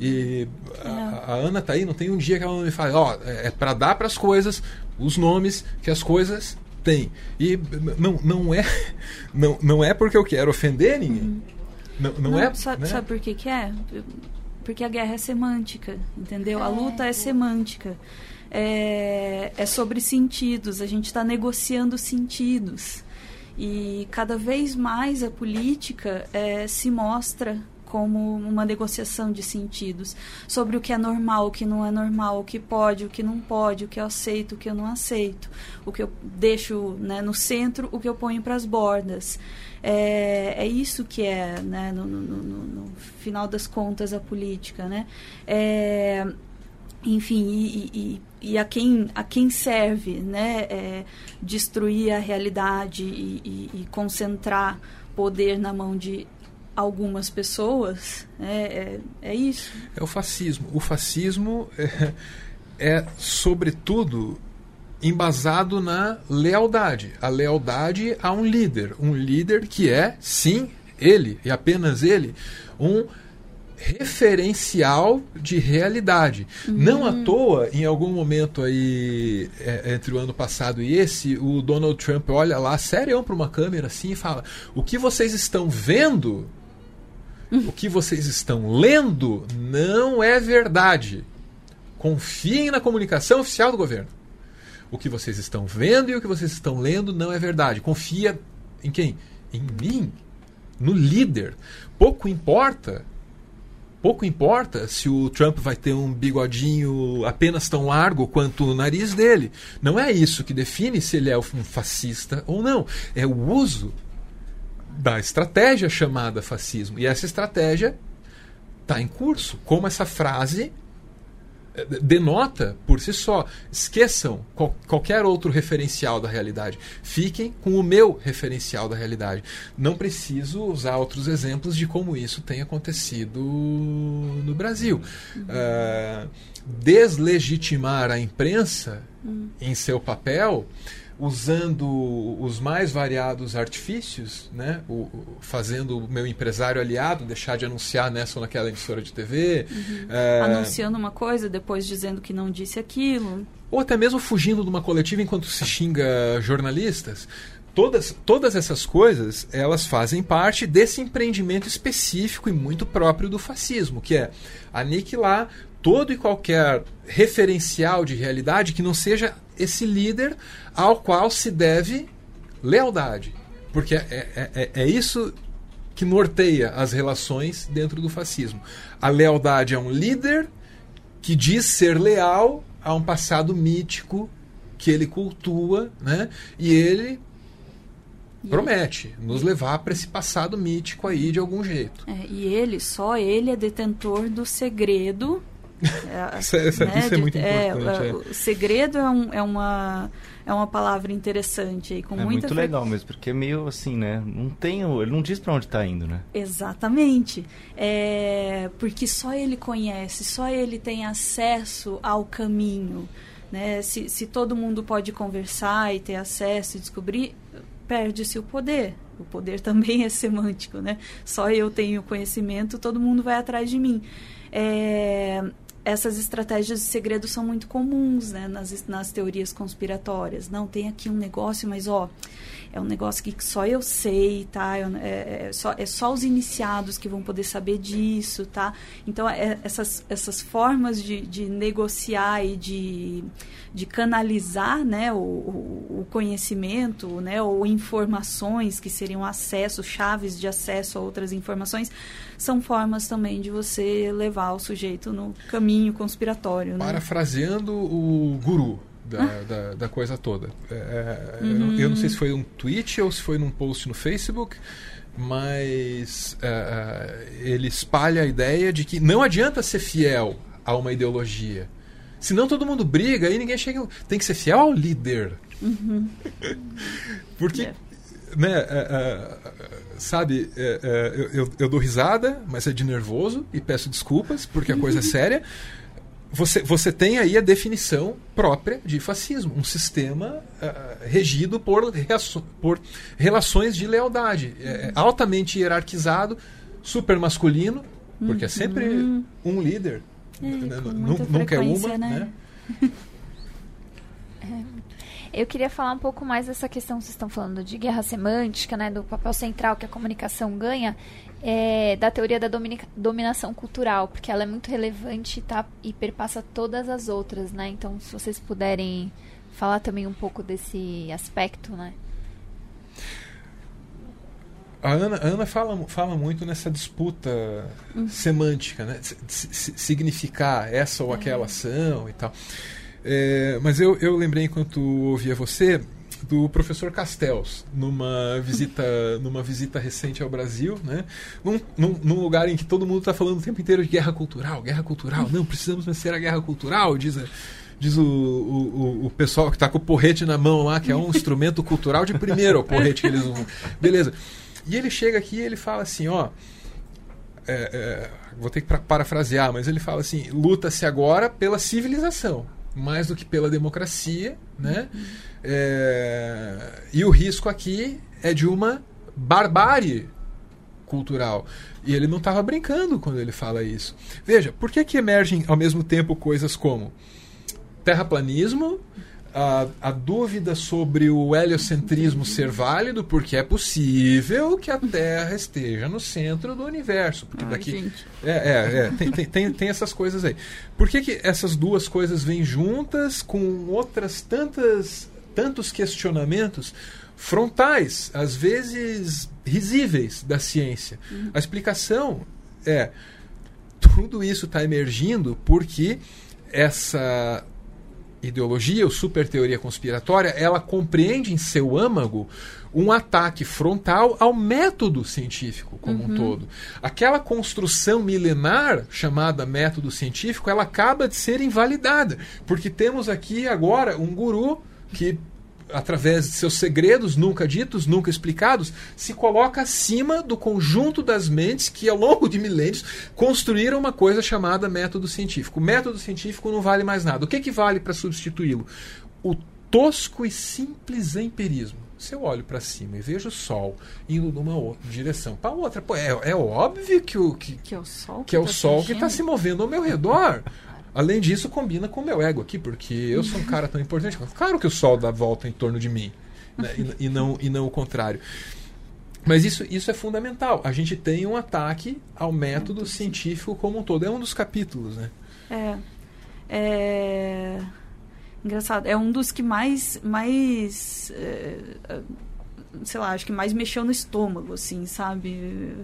E a, a, Ana tá aí, não tem um dia que ela não me fala, ó, é, é para dar para as coisas os nomes que as coisas têm. E não, não é não, não é porque eu quero ofender ninguém. Uhum. Não, não, não, é. Sabe, né? sabe por que, que é? Porque a guerra é semântica, entendeu? É. A luta é semântica. É, é sobre sentidos, a gente está negociando sentidos. E cada vez mais a política é, se mostra como uma negociação de sentidos sobre o que é normal, o que não é normal, o que pode, o que não pode, o que eu aceito, o que eu não aceito, o que eu deixo né, no centro, o que eu ponho para as bordas. É, é isso que é, né, no, no, no, no, final das contas, a política. Né? É, enfim, e, e, e, a, quem, a quem serve né, é, destruir a realidade e, e concentrar poder na mão de algumas pessoas, é, é, é, isso. É o fascismo. O fascismo é, é, sobretudo, embasado na lealdade. A lealdade a um líder. Um líder que é, sim, ele, e apenas ele, um referencial de realidade. Uhum. Não à toa, em algum momento aí, é, entre o ano passado e esse, o Donald Trump olha lá, sério, para uma câmera assim e fala: O que vocês estão vendo o que vocês estão lendo não é verdade. Confiem na comunicação oficial do governo. O que vocês estão vendo e o que vocês estão lendo não é verdade. Confia em quem? Em mim, no líder. Pouco importa pouco importa se o Trump vai ter um bigodinho apenas tão largo quanto o nariz dele. Não é isso que define se ele é um fascista ou não. É o uso da estratégia chamada fascismo. E essa estratégia está em curso. Como essa frase denota por si só. Esqueçam qual, qualquer outro referencial da realidade. Fiquem com o meu referencial da realidade. Não preciso usar outros exemplos de como isso tem acontecido no Brasil. Uhum. Uh, deslegitimar a imprensa uhum. em seu papel usando os mais variados artifícios, né? O, fazendo o meu empresário aliado deixar de anunciar nessa ou naquela emissora de TV. Uhum. É... Anunciando uma coisa, depois dizendo que não disse aquilo. Ou até mesmo fugindo de uma coletiva enquanto se xinga jornalistas. Todas, todas essas coisas, elas fazem parte desse empreendimento específico e muito próprio do fascismo, que é aniquilar todo e qualquer referencial de realidade que não seja esse líder ao qual se deve lealdade. Porque é, é, é, é isso que norteia as relações dentro do fascismo. A lealdade a um líder que diz ser leal a um passado mítico que ele cultua, né? E ele promete nos levar para esse passado mítico aí de algum jeito. É, e ele, só ele é detentor do segredo é, isso, é, né, isso é muito é, importante. É, o segredo é, um, é, uma, é uma palavra interessante aí, com é muita muito legal mesmo, porque é meio assim, né? Não tem, ele não diz para onde está indo, né? Exatamente. É, porque só ele conhece, só ele tem acesso ao caminho. Né? Se, se todo mundo pode conversar e ter acesso e descobrir, perde-se o poder. O poder também é semântico, né? Só eu tenho conhecimento, todo mundo vai atrás de mim. É, essas estratégias de segredo são muito comuns né, nas, nas teorias conspiratórias. Não, tem aqui um negócio, mas ó, é um negócio que só eu sei, tá? É, é, só, é só os iniciados que vão poder saber disso, tá? Então, é, essas, essas formas de, de negociar e de, de canalizar né, o, o, conhecimento, né, ou informações que seriam acesso, chaves de acesso a outras informações, são formas também de você levar o sujeito no caminho conspiratório. Né? Parafraseando o guru, da, ah. da, da, coisa toda. É, uhum. Eu não sei se foi um tweet ou se foi num post no Facebook, mas é, ele espalha a ideia de que não adianta ser fiel a uma ideologia. Senão todo mundo briga e ninguém chega. Tem que ser fiel ao líder. Uhum. Porque, é. né, é, é, sabe, eu, eu, eu dou risada, mas é de nervoso e peço desculpas porque a coisa é séria você, você tem aí a definição própria de fascismo, um sistema uh, regido por, por relações de lealdade, é, é altamente hierarquizado, super masculino, porque é sempre uhum. um líder, é, né? nunca é uma, né? né? É, eu queria falar um pouco mais dessa questão, vocês estão falando de guerra semântica, né, do papel central que a comunicação ganha é, da teoria da dominação cultural, porque ela é muito relevante tá, e perpassa todas as outras, né? Então, se vocês puderem falar também um pouco desse aspecto, né? A Ana, a Ana fala, fala muito nessa disputa uhum. semântica, né? significar essa ou aquela é. ação e tal. É, mas eu, eu lembrei enquanto ouvia você do professor Castells numa visita numa visita recente ao Brasil, né? Num, num, num lugar em que todo mundo está falando o tempo inteiro de guerra cultural, guerra cultural. Não, precisamos vencer a guerra cultural, diz, diz o, o, o pessoal que está com o porrete na mão lá, que é um instrumento cultural de primeiro, o porrete que eles usam. Beleza. E ele chega aqui e ele fala assim, ó... É, é, vou ter que parafrasear, mas ele fala assim: luta-se agora pela civilização, mais do que pela democracia, né? É, e o risco aqui é de uma barbárie cultural. E ele não estava brincando quando ele fala isso. Veja, por que, que emergem ao mesmo tempo coisas como terraplanismo, a, a dúvida sobre o heliocentrismo ser válido, porque é possível que a Terra esteja no centro do universo. Porque Ai, daqui. gente. É, é, é. Tem, tem, tem, tem essas coisas aí. Por que, que essas duas coisas vêm juntas com outras tantas tantos questionamentos frontais, às vezes risíveis da ciência? A explicação é tudo isso está emergindo porque essa ideologia, ou super teoria conspiratória, ela compreende em seu âmago um ataque frontal ao método científico como um todo. Aquela construção milenar chamada método científico, ela acaba de ser invalidada, porque temos aqui agora um guru que através de seus segredos nunca ditos, nunca explicados, se coloca acima do conjunto das mentes que, ao longo de milênios, construíram uma coisa chamada método científico. O método científico não vale mais nada. O que, que vale para substituí-lo? O tosco e simples empirismo. Se eu olho para cima e vejo o Sol indo numa outra direção para outra, pô, é, é óbvio que o, que, Que é o sol que é o tá Sol que está se movendo ao meu redor. Além disso, combina com o meu ego aqui, porque eu sou um cara tão importante. Claro que o Sol dá volta em torno de mim, né? e, e não, e não o contrário. Mas isso, isso é fundamental. A gente tem um ataque ao método científico como um todo. É um dos capítulos, né? É. É. Engraçado. É um dos que mais. mais é, sei lá, acho que mais mexeu no estômago, assim, sabe?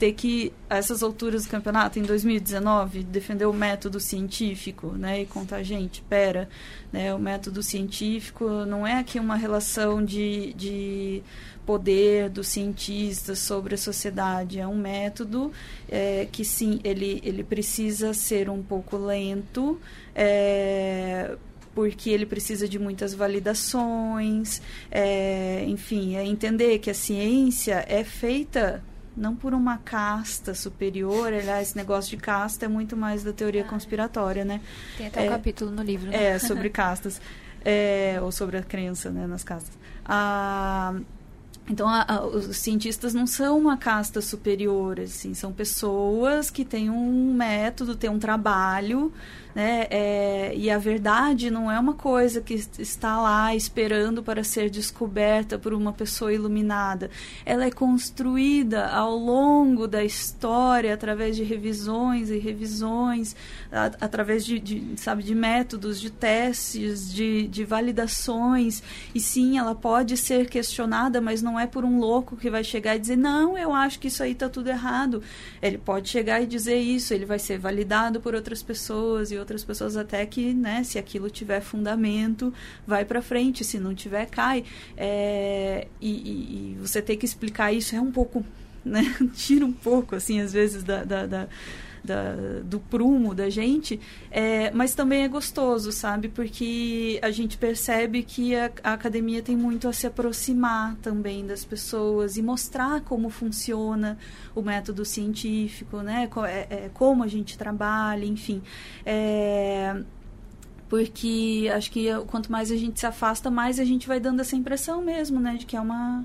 Ter que, a essas alturas do campeonato, em 2019, defender o método científico, né? E contar, gente, pera, né? O método científico não é aqui uma relação de, de poder dos cientistas sobre a sociedade. É um método é, que, sim, ele, ele precisa ser um pouco lento, é, porque ele precisa de muitas validações, é, enfim, é entender que a ciência é feita não por uma casta superior, aliás, esse negócio de casta é muito mais da teoria conspiratória, né? Tem até um É. capítulo no livro, né? É, sobre castas. É, ou sobre a crença né, nas castas. Ah, então, a- a- os cientistas não são uma casta superior, assim, são pessoas que têm um método, têm um trabalho, né? é, e a verdade não é uma coisa que est- está lá esperando para ser descoberta por uma pessoa iluminada. Ela é construída ao longo da história através de revisões e revisões, a- através de, de, sabe, de métodos, de testes, de, de validações. E sim, ela pode ser questionada, mas não é por um louco que vai chegar e dizer, não, eu acho que isso aí está tudo errado. Ele pode chegar e dizer isso, ele vai ser validado por outras pessoas e outras pessoas até que, né, se aquilo tiver fundamento, vai para frente, se não tiver, cai. É, e, e- você ter que explicar isso é um pouco, né, tira um pouco, assim, às vezes, da- da- da, da- do prumo da gente, é, mas também é gostoso, sabe? Porque a gente percebe que a, a academia tem muito a se aproximar também das pessoas e mostrar como funciona o método científico, né? Co- é- é, como a gente trabalha, enfim. É, porque acho que quanto mais a gente se afasta, mais a gente vai dando essa impressão mesmo, né? De que é uma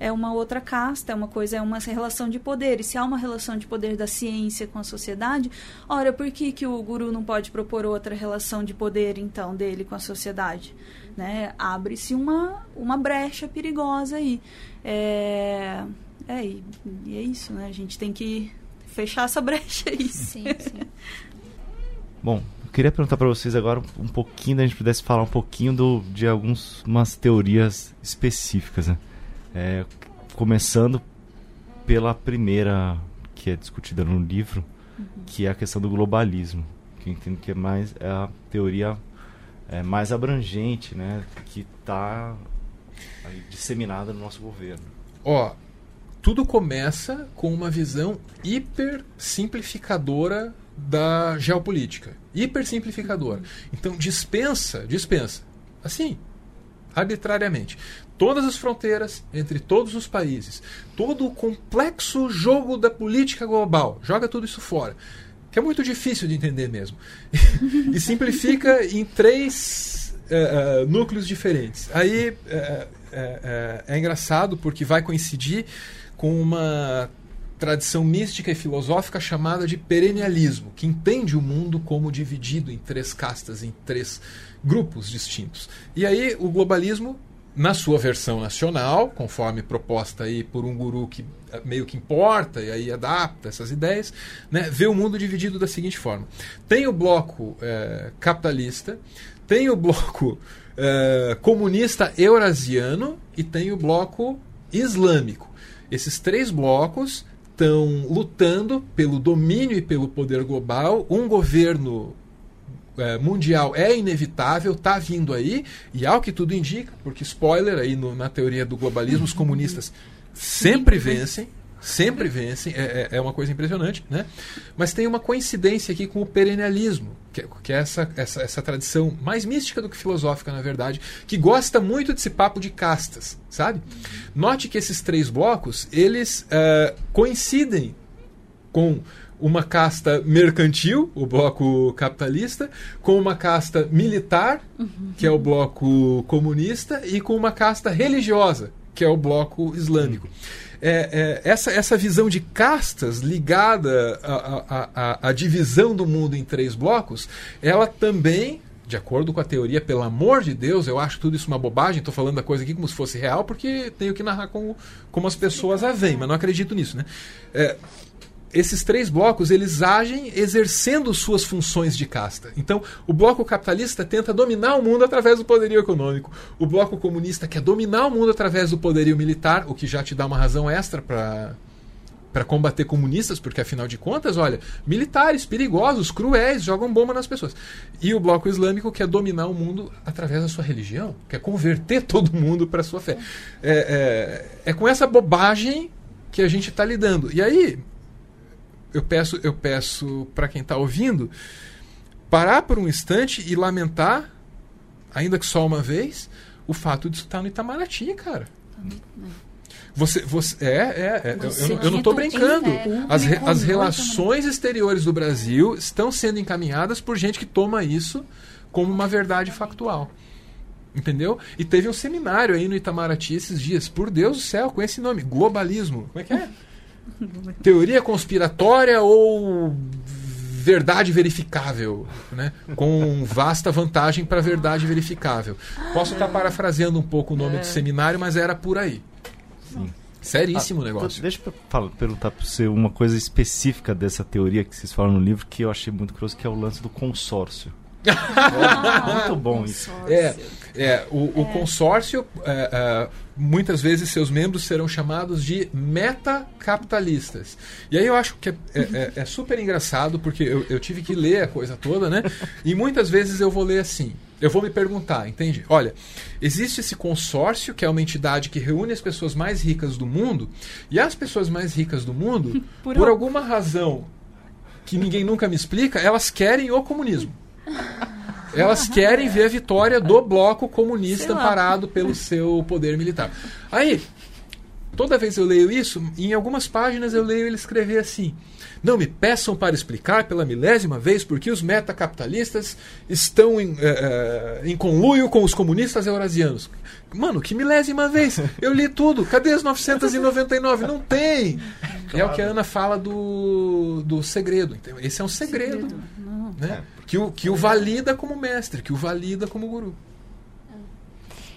é uma outra casta, é uma coisa, é uma relação de poder. E se há uma relação de poder da ciência com a sociedade, ora, por que, que o guru não pode propor outra relação de poder, então, dele com a sociedade? Né? Abre-se uma, uma brecha perigosa aí. É, é, e, e é isso, né? A gente tem que fechar essa brecha aí. Sim, sim. Bom, eu queria perguntar para vocês agora um pouquinho, da gente pudesse falar um pouquinho do, de algumas teorias específicas, né? É, começando pela primeira que é discutida no livro, que é a questão do globalismo, que eu entendo que é mais é a teoria é, mais abrangente, né, que está disseminada no nosso governo. Ó, tudo começa com uma visão hiper simplificadora da geopolítica. Hiper simplificadora. Então dispensa, dispensa. Assim, arbitrariamente. Todas as fronteiras entre todos os países, todo o complexo jogo da política global, joga tudo isso fora. Que é muito difícil de entender mesmo. e simplifica em três eh, eh, núcleos diferentes. Aí eh, é engraçado porque vai coincidir com uma tradição mística e filosófica chamada de perennialismo, que entende o mundo como dividido em três castas, em três grupos distintos. E aí o globalismo, na sua versão nacional, conforme proposta aí por um guru que eh, meio que importa e aí adapta essas ideias, né, vê o mundo dividido da seguinte forma: tem o bloco é, capitalista, tem o bloco é, comunista eurasiano e tem o bloco islâmico. Esses três blocos estão lutando pelo domínio e pelo poder global. Um governo é, mundial é inevitável, está vindo aí, e ao que tudo indica, porque spoiler aí no, na teoria do globalismo, os comunistas sempre vencem, sempre vencem, é, é, é uma coisa impressionante, né? Mas tem uma coincidência aqui com o perennialismo, que, é, que é essa, essa, essa tradição mais mística do que filosófica, na verdade, que gosta muito desse papo de castas, sabe? Note que esses três blocos, eles uh, coincidem com uma casta mercantil, o bloco capitalista, com uma casta militar, uhum. que é o bloco comunista, e com uma casta religiosa, que é o bloco islâmico. Uhum é, é, essa, essa visão de castas ligada à, divisão do mundo em três blocos, ela também de acordo com a teoria, pelo amor de Deus, eu acho tudo isso uma bobagem, estou falando da coisa aqui como se fosse real, porque tenho que narrar como, como as pessoas a veem, mas não acredito nisso. Né? É, esses três blocos eles agem exercendo suas funções de casta. Então, o bloco capitalista tenta dominar o mundo através do poderio econômico. O bloco comunista quer dominar o mundo através do poderio militar, o que já te dá uma razão extra para para combater comunistas, porque afinal de contas, olha, militares perigosos, cruéis, jogam bomba nas pessoas. E o bloco islâmico quer dominar o mundo através da sua religião, quer converter todo mundo para sua fé. É, é, é com essa bobagem que a gente está lidando. E aí, eu peço, eu peço para quem está ouvindo parar por um instante e lamentar, ainda que só uma vez, o fato de estar no Itamaraty, cara. Você, você é, é, é eu, eu, não estou brincando. As, as relações exteriores do Brasil estão sendo encaminhadas por gente que toma isso como uma verdade factual. Entendeu? E teve um seminário aí no Itamaraty esses dias. Por Deus do céu, com esse nome: Globalismo. Como é que é? Teoria conspiratória ou verdade verificável, né? com vasta vantagem para verdade verificável. Posso estar parafraseando um pouco o nome é. do seminário, mas era por aí. Sim. Seríssimo o ah, negócio. Deixa eu falar, perguntar para você uma coisa específica dessa teoria que vocês falam no livro que eu achei muito curioso, que é o lance do consórcio. É, muito bom isso. É, é, o, o é. consórcio, é, é, muitas vezes seus membros serão chamados de metacapitalistas. E aí eu acho que é, é, é, é super engraçado, porque eu, eu, tive que ler a coisa toda, né? E muitas vezes eu vou ler assim. Eu vou me perguntar, entende? Olha, existe esse consórcio, que é uma entidade que reúne as pessoas mais ricas do mundo, e as pessoas mais ricas do mundo, por, por alguma razão que ninguém nunca me explica, elas querem o comunismo. Elas querem ver a vitória do bloco comunista amparado pelo seu poder militar. Aí, toda vez eu leio isso, em algumas páginas eu leio ele escrever assim: Não me peçam para explicar pela milésima vez por que os metacapitalistas estão em, é, em conluio com os comunistas eurasianos. Mano, que milésima vez? Eu li tudo. Cadê as 999? Não tem. Claro. É o que a Ana fala do, do segredo. Esse é um segredo. segredo. Né? É que o, que o valida como mestre, que o valida como guru.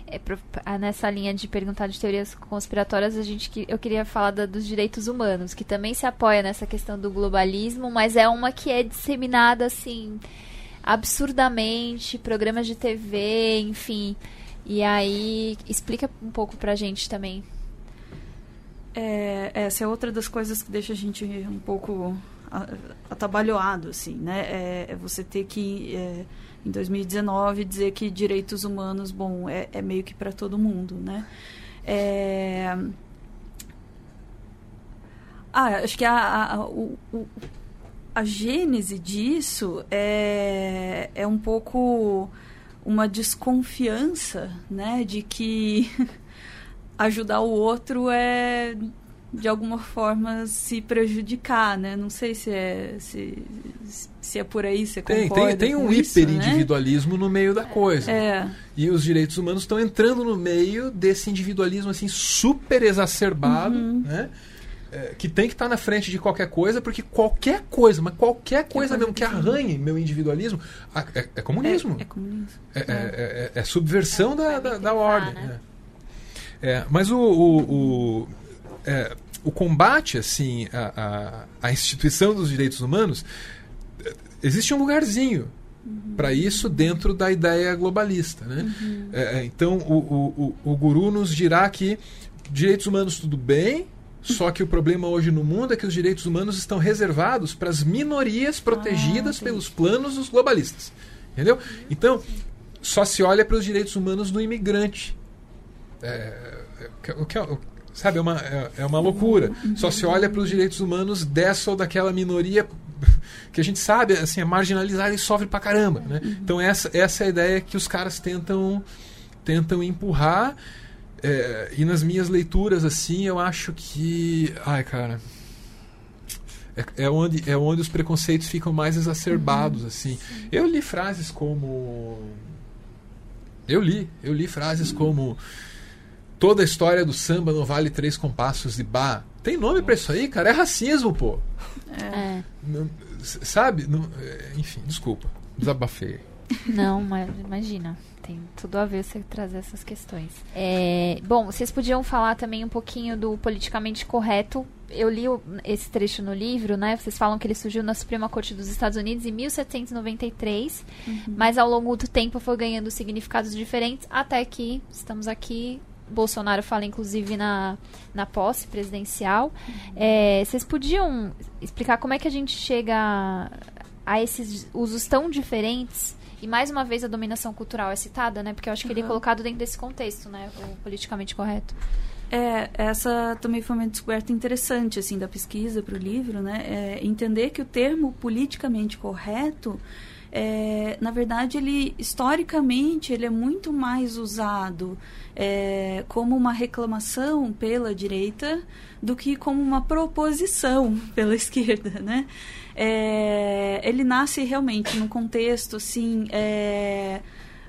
É, ah, nessa linha de perguntar de teorias conspiratórias, a gente eu queria falar da, dos direitos humanos, que também se apoia nessa questão do globalismo, mas é uma que é disseminada assim absurdamente, programas de TV, enfim. E aí explica um pouco pra gente também. É, essa é outra das coisas que deixa a gente um pouco atabalhoado, assim, né? É, é você ter que, é, em 2019, dizer que direitos humanos, bom, é, é meio que para todo mundo, né? É... Ah, acho que a, a, a, o, a gênese disso é, é um pouco uma desconfiança, né? De que ajudar o outro é de alguma forma se prejudicar, né? Não sei se é se, se é por aí, você tem, concorda Tem, tem um hiperindividualismo né? no meio da coisa. É. E os direitos humanos estão entrando no meio desse individualismo assim super exacerbado, uhum. né? é, que tem que estar tá na frente de qualquer coisa, porque qualquer coisa, mas qualquer coisa mesmo que arranhe meu individualismo, é, é comunismo. É, comunismo. É, subversão da, da, da ordem. Né? mas o, o, o, o, combate assim à, a, a instituição dos direitos humanos existe um lugarzinho Uhum. para isso dentro da ideia globalista. Né? Uhum. É, então, o, o, o, o guru nos dirá que direitos humanos tudo bem, só que o problema hoje no mundo é que os direitos humanos estão reservados para as minorias protegidas ah, pelos planos dos globalistas. Entendeu? Então, só se olha para os direitos humanos do imigrante. É, é, é, sabe, é uma, é, é uma loucura. Só se olha para os direitos humanos dessa ou daquela minoria que a gente sabe assim, é marginalizada e sofre pra caramba. Né? Então, essa, essa é a ideia que os caras tentam, tentam empurrar. É, e nas minhas leituras, assim, eu acho que. Ai, cara. É, é, onde, é onde os preconceitos ficam mais exacerbados, uhum. assim. Eu li frases como. Eu li, eu li frases como. Toda a história do samba não vale três compassos de bar. Tem nome para isso aí, cara? É racismo, pô. É. Não, sabe? Não, é, enfim, desculpa. Desabafei. Não, mas imagina tem tudo a ver você trazer essas questões. É, bom, vocês podiam falar também um pouquinho do politicamente correto. Eu li o, esse trecho no livro, né? Vocês falam que ele surgiu na Suprema Corte dos Estados Unidos em 1793, uhum. mas ao longo do tempo foi ganhando significados diferentes até que estamos aqui Bolsonaro fala, inclusive, na, na posse presidencial. Uhum. É, vocês podiam explicar como é que a gente chega a esses usos tão diferentes e mais uma vez a dominação cultural é citada, né? Porque eu acho que uhum. ele é colocado dentro desse contexto, né? O politicamente correto. É, essa também foi uma descoberta interessante, assim, da pesquisa para o livro, né? É entender que o termo politicamente correto, é, na verdade, ele, historicamente, ele é muito mais usado é, como uma reclamação pela direita do que como uma proposição pela esquerda, né? É, ele nasce realmente num contexto assim é,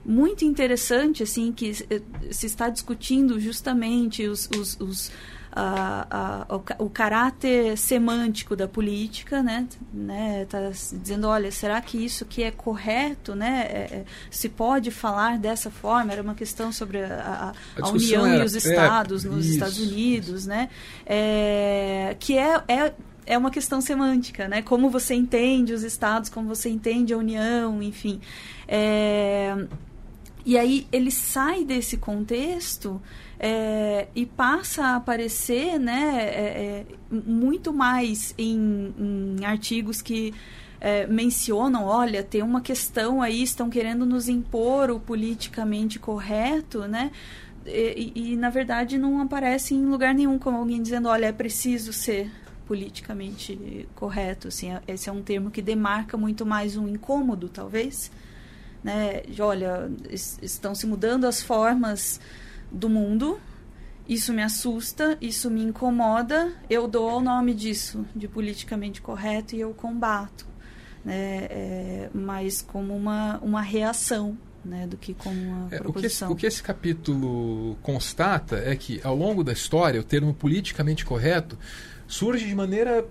muito interessante assim que se está discutindo justamente os, os, os a, a, o, caráter semântico da política, né? né? Tá dizendo, olha, será que isso que é correto, né? É, é, se pode falar dessa forma? Era uma questão sobre a, a, União era, e os Estados é, nos isso, Estados Unidos, isso. né? É, que é, é é uma questão semântica, né? Como você entende os estados, como você entende a União, enfim. É... E aí ele sai desse contexto é, e passa a aparecer, né, é, é muito mais em, em artigos que é, mencionam, olha, tem uma questão aí, estão querendo nos impor o politicamente correto, né? E, e, na verdade não aparece em lugar nenhum como alguém dizendo, olha, é preciso ser politicamente correto. Assim, é, esse é um termo que demarca muito mais um incômodo, talvez. Né? De, olha, estão se mudando as formas do mundo, isso me assusta, isso me incomoda, eu dou o nome disso, de politicamente correto, e eu combato. Né? É, mas como uma, uma reação né, do que como uma é. O que, esse, o que esse capítulo constata é que, ao longo da história, o termo politicamente correto surge de maneira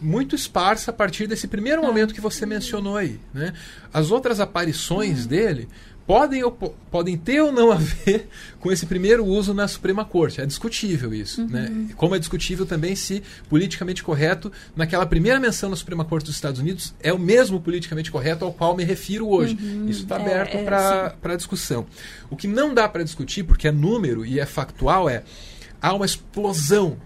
muito esparsa a partir desse primeiro é. momento que você mencionou aí. Né? As outras aparições uhum. dele podem, ou, podem ter ou não a ver com esse primeiro uso na Suprema Corte. É discutível isso. Uhum. Né? Como é discutível também se politicamente correto, naquela primeira menção na Suprema Corte dos Estados Unidos, é o mesmo politicamente correto ao qual me refiro hoje. Uhum. Isso está aberto é, é, para discussão. O que não dá para discutir, porque é número e é factual, é há uma explosão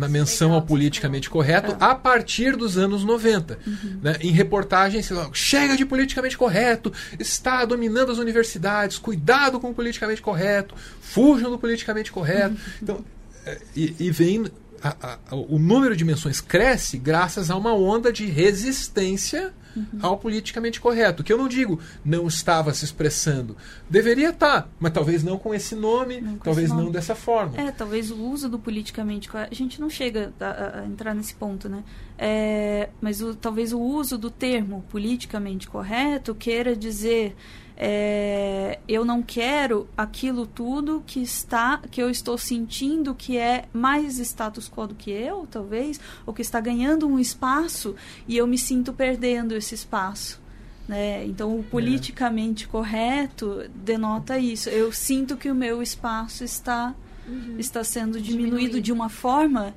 na menção ao politicamente correto a partir dos anos 90. Uhum. Né? Em reportagens, chega de politicamente correto, está dominando as universidades, cuidado com o politicamente correto, fujam do politicamente correto. Uhum. Então, é, e, e vem. A, a, o número de menções cresce graças a uma onda de resistência uhum. ao politicamente correto. Que eu não digo não estava se expressando. Deveria estar, tá, mas talvez não com esse nome, não talvez esse nome. não dessa forma. É, talvez o uso do politicamente correto. A gente não chega a, a entrar nesse ponto, né? É, mas o, talvez o uso do termo politicamente correto queira dizer é, eu não quero aquilo tudo que está que eu estou sentindo que é mais status quo do que eu talvez ou que está ganhando um espaço e eu me sinto perdendo esse espaço né? Então, o politicamente é. correto denota isso. Eu sinto que o meu espaço está, uhum. está sendo diminuído, diminuído de uma forma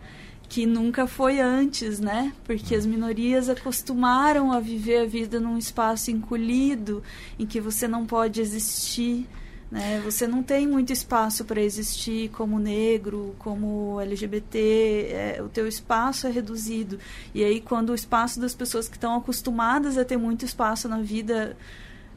que nunca foi antes, né? Porque as minorias acostumaram a viver a vida num espaço encolhido, em que você não pode existir, né? Você não tem muito espaço para existir como negro, como LGBT, é, o teu espaço é reduzido. E aí quando o espaço das pessoas que estão acostumadas a ter muito espaço na vida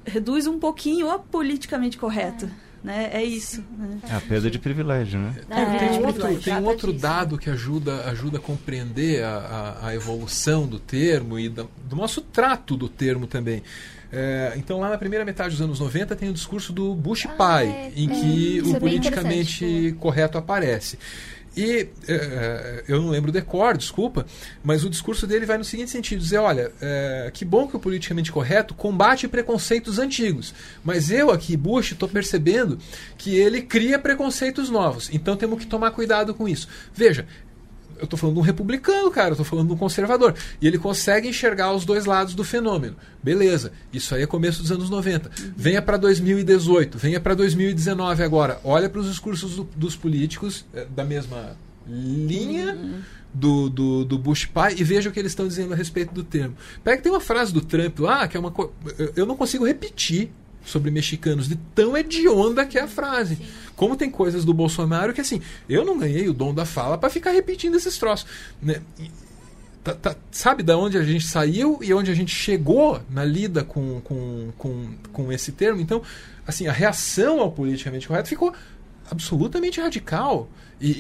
reduz um pouquinho, é politicamente correto. É né? É isso. Né? É a perda de privilégio, né? É, é, tem, um outro, tem um outro dado que ajuda, ajuda a compreender a, a, a evolução do termo e do, do nosso trato do termo também. É, então, lá na primeira metade dos anos 90, tem o discurso do Bush ah, pai, é, em que o é politicamente correto aparece. E é, eu não lembro o decor, desculpa, mas o discurso dele vai no seguinte sentido: dizer, olha, é, que bom que o politicamente correto combate preconceitos antigos, mas eu aqui, Bush, estou percebendo que ele cria preconceitos novos, então temos que tomar cuidado com isso. Veja, eu estou falando de um republicano, cara, eu estou falando de um conservador. E ele consegue enxergar os dois lados do fenômeno. Beleza, isso aí é começo dos anos 90. Uhum. Venha para 2018, venha para 2019 agora. Olha para os discursos do, dos políticos é, da mesma linha. Do, do, do, Bush pai e veja o que eles estão dizendo a respeito do termo. Pega que tem uma frase do Trump lá que é uma eu não consigo repetir sobre mexicanos, de tão hedionda que é a frase. Sim. Como tem coisas do Bolsonaro que, assim, eu não ganhei o dom da fala para ficar repetindo esses troços. Né? Tá, tá, sabe da onde a gente saiu e onde a gente chegou na lida com, com, com, com esse termo? Então, assim, a reação ao politicamente correto ficou absolutamente radical e,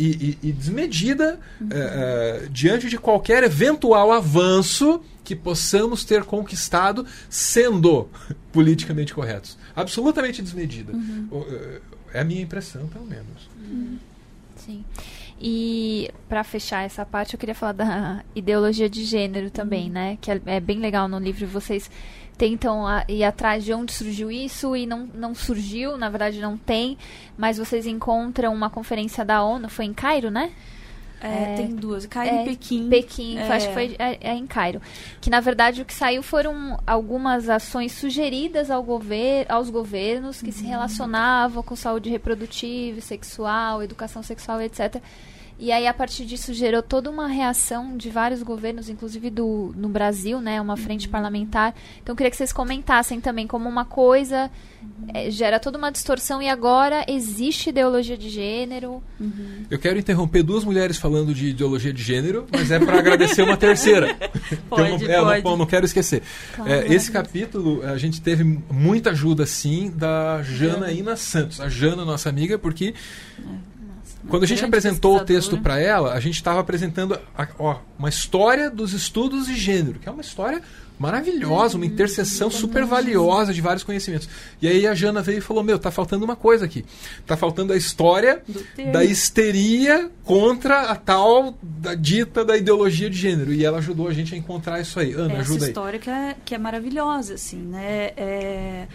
e, e desmedida uhum. é, é, diante de qualquer eventual avanço que possamos ter conquistado sendo politicamente corretos. Absolutamente desmedida. Uhum. É a minha impressão, pelo menos. Uhum. Sim. E para fechar essa parte, eu queria falar da ideologia de gênero também, uhum. né? Que é, é, bem legal no livro. Vocês tentam a, ir atrás de onde surgiu isso e não, não surgiu, na verdade não tem, mas vocês encontram uma conferência da ONU, foi em Cairo, né? É, é, tem duas, Cairo é, e Pequim. Pequim, é. acho que foi é, é, em Cairo. Que na verdade o que saiu foram algumas ações sugeridas ao gover aos governos que uhum. se relacionavam com saúde reprodutiva, sexual, educação sexual, etc e aí, a partir disso, gerou toda uma reação de vários governos, inclusive do, no Brasil, né? Uma frente uhum. parlamentar. Então, eu queria que vocês comentassem também como uma coisa uhum. é, gera toda uma distorção e agora existe ideologia de gênero. Uhum. Eu quero interromper duas mulheres falando de ideologia de gênero, mas é para agradecer uma terceira. pode, eu não, é, não, não, quero esquecer. Claro, é, esse capítulo, a gente teve muita ajuda, sim, da Jana Santos. A Jana, nossa amiga, porque... Quando a gente apresentou o texto para ela, a gente estava apresentando a, ó, uma história dos estudos de gênero, que é uma história maravilhosa, uma uhum. interseção super valiosa de vários conhecimentos. E aí a Jana veio e falou: Meu, tá faltando uma coisa aqui. Tá faltando a história da histeria contra a tal da dita da ideologia de gênero. E ela ajudou a gente a encontrar isso aí. Ana, Essa ajuda aí. Essa história que é, que é maravilhosa, assim, né? É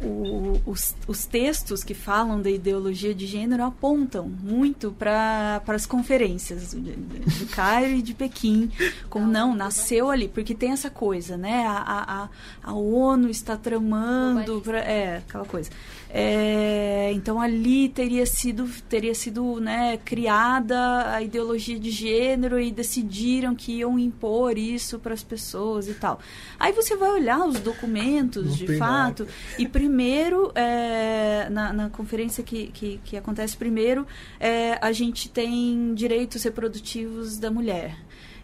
o, os, os, textos que falam da ideologia de gênero apontam muito para as conferências do, do Cairo e de Pequim, como não, nasceu ali, porque tem essa coisa, né? A, a, a ONU está tramando, pra, é, aquela coisa. É, então ali teria sido, teria sido né, criada a ideologia de gênero e decidiram que iam impor isso para as pessoas e tal. Aí você vai olhar os documentos, Não de fato, nada. e primeiro, é, na, na, conferência que, que, que acontece primeiro, é, a gente tem direitos reprodutivos da mulher.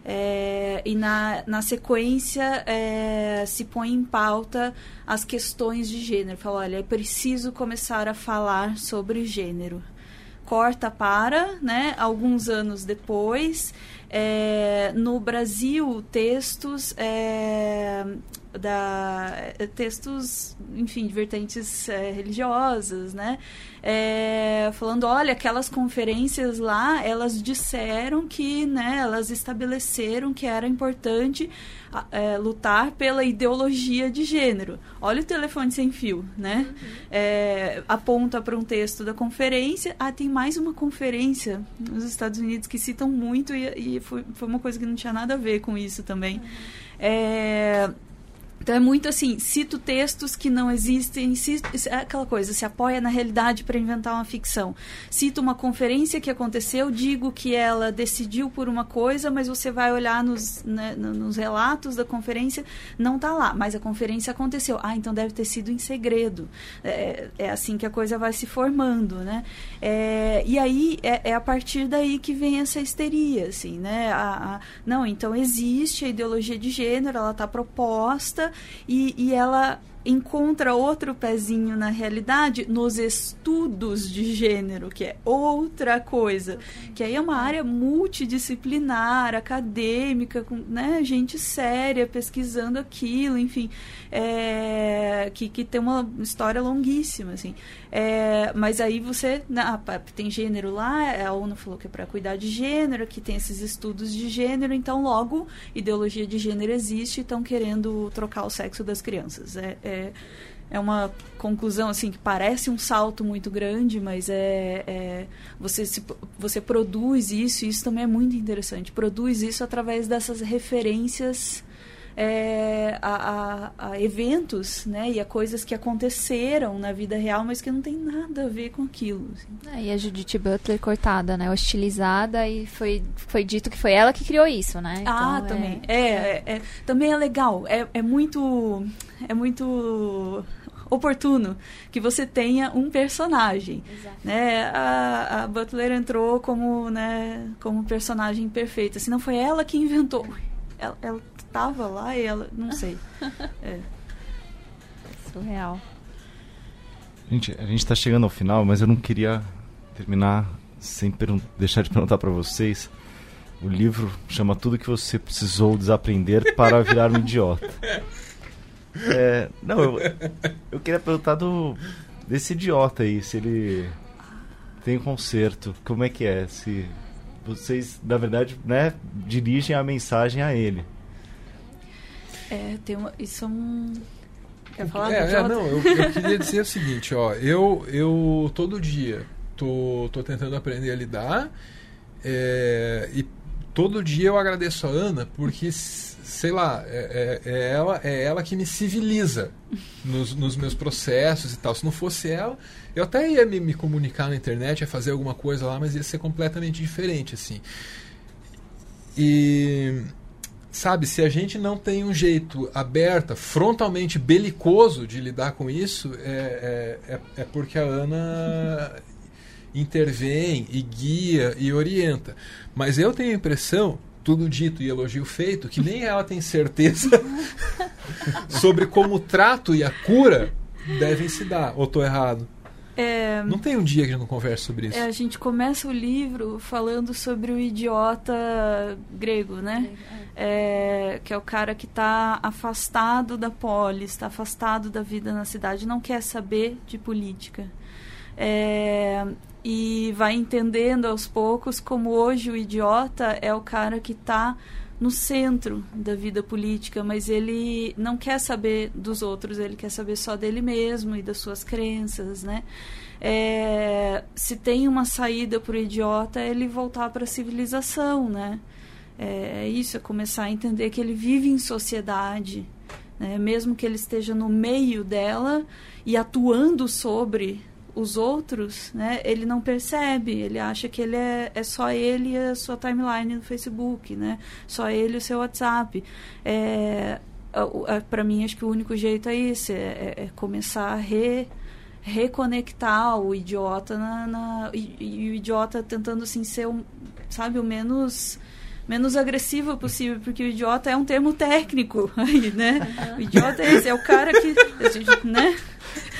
É, e na, na sequência é, se põe em pauta as questões de gênero. Fala, olha, é preciso começar a falar sobre gênero. Corta para, né, alguns anos depois, É, no Brasil, textos é, da é, textos, enfim, de vertentes é, religiosas, né? É, falando, olha, aquelas conferências lá, elas disseram que, né, elas estabeleceram que era importante é, lutar pela ideologia de gênero. Olha o telefone sem fio, né? Uhum. Aponta para um texto da conferência. Ah, tem mais uma conferência nos Estados Unidos que citam muito e, e foi, foi uma coisa que não tinha nada a ver com isso também. Uhum. É, então é muito assim, cito textos que não existem, cito, é aquela coisa, se apoia na realidade para inventar uma ficção. Cito uma conferência que aconteceu, digo que ela decidiu por uma coisa, mas você vai olhar nos, né, nos relatos da conferência, não está lá, mas a conferência aconteceu. Ah, então deve ter sido em segredo. É, é assim que a coisa vai se formando, né? É, e aí é, é, a partir daí que vem essa histeria, assim, né? A, a, não, então existe a ideologia de gênero, ela está proposta, e, e ela encontra outro pezinho na realidade nos estudos de gênero, que é outra coisa, que aí é uma área multidisciplinar, acadêmica, com né, gente séria pesquisando aquilo, enfim, é, que, que tem uma história longuíssima, assim. É, mas aí você, né, tem gênero lá, a ONU falou que é para cuidar de gênero, que tem esses estudos de gênero, então logo ideologia de gênero existe e estão querendo trocar o sexo das crianças. É, é é, é uma conclusão assim que parece um salto muito grande, mas é, é, você se, você produz isso, e isso também é muito interessante. Produz isso através dessas referências é, a, a, a, eventos, né, e a coisas que aconteceram na vida real, mas que não tem nada a ver com aquilo. Assim. É, e a Judith Butler cortada, né, hostilizada e foi, foi dito que foi ela que criou isso, né? Ah, então, ah, também. É, é, é, também é legal. É, é muito é muito oportuno que você tenha um personagem. Exato. Né? A, a, Butler entrou como, né, como personagem perfeita. Se não foi ela que inventou. Ela, ela tava lá e ela. Não sei. é. Surreal. Gente, a gente está chegando ao final, mas eu não queria terminar sem deixar de perguntar para vocês. O livro chama Tudo que você precisou desaprender para virar um idiota. É, não, eu, eu queria perguntar do, desse idiota aí, se ele tem conserto, como é que é? Se vocês, na verdade, né, dirigem a mensagem a ele. É, tem uma, isso é um... Quer falar? É, é não, eu, eu, queria dizer o seguinte, ó, eu, eu todo dia tô, tô tentando aprender a lidar é, e todo dia eu agradeço a Ana porque sei lá, é, é, é, ela, é ela que me civiliza nos, nos, meus processos e tal. Se não fosse ela, eu até ia me, me, comunicar na internet, ia fazer alguma coisa lá, mas ia ser completamente diferente, assim. E sabe, se a gente não tem um jeito aberto, frontalmente belicoso de lidar com isso, é, é, é, é porque a Ana intervém e guia e orienta. Mas eu tenho a impressão tudo dito e elogio feito, que nem ela tem certeza sobre como o trato e a cura devem se dar. Ou estou errado? É, não tem um dia que a gente não converse sobre isso. É, a gente começa o livro falando sobre o idiota grego, né? É, que é o cara que está afastado da polis, está afastado da vida na cidade, não quer saber de política. É, e vai entendendo aos poucos como hoje o idiota é o cara que está no centro da vida política, mas ele não quer saber dos outros, ele quer saber só dele mesmo e das suas crenças, né? É, se tem uma saída para o idiota, é ele voltar para a civilização, né? É, é, isso, é começar a entender que ele vive em sociedade, né? mesmo que ele esteja no meio dela e atuando sobre os outros, né, ele não percebe, ele acha que ele é, é só ele e a sua timeline no Facebook, né, só ele e o seu WhatsApp. É, para mim, acho que o único jeito é isso, é, é, é começar a re, reconectar o idiota na, na e, e, o idiota tentando assim ser, um, sabe, o menos menos agressivo possível, porque o idiota é um termo técnico aí, né? O idiota é esse, é o cara que, né?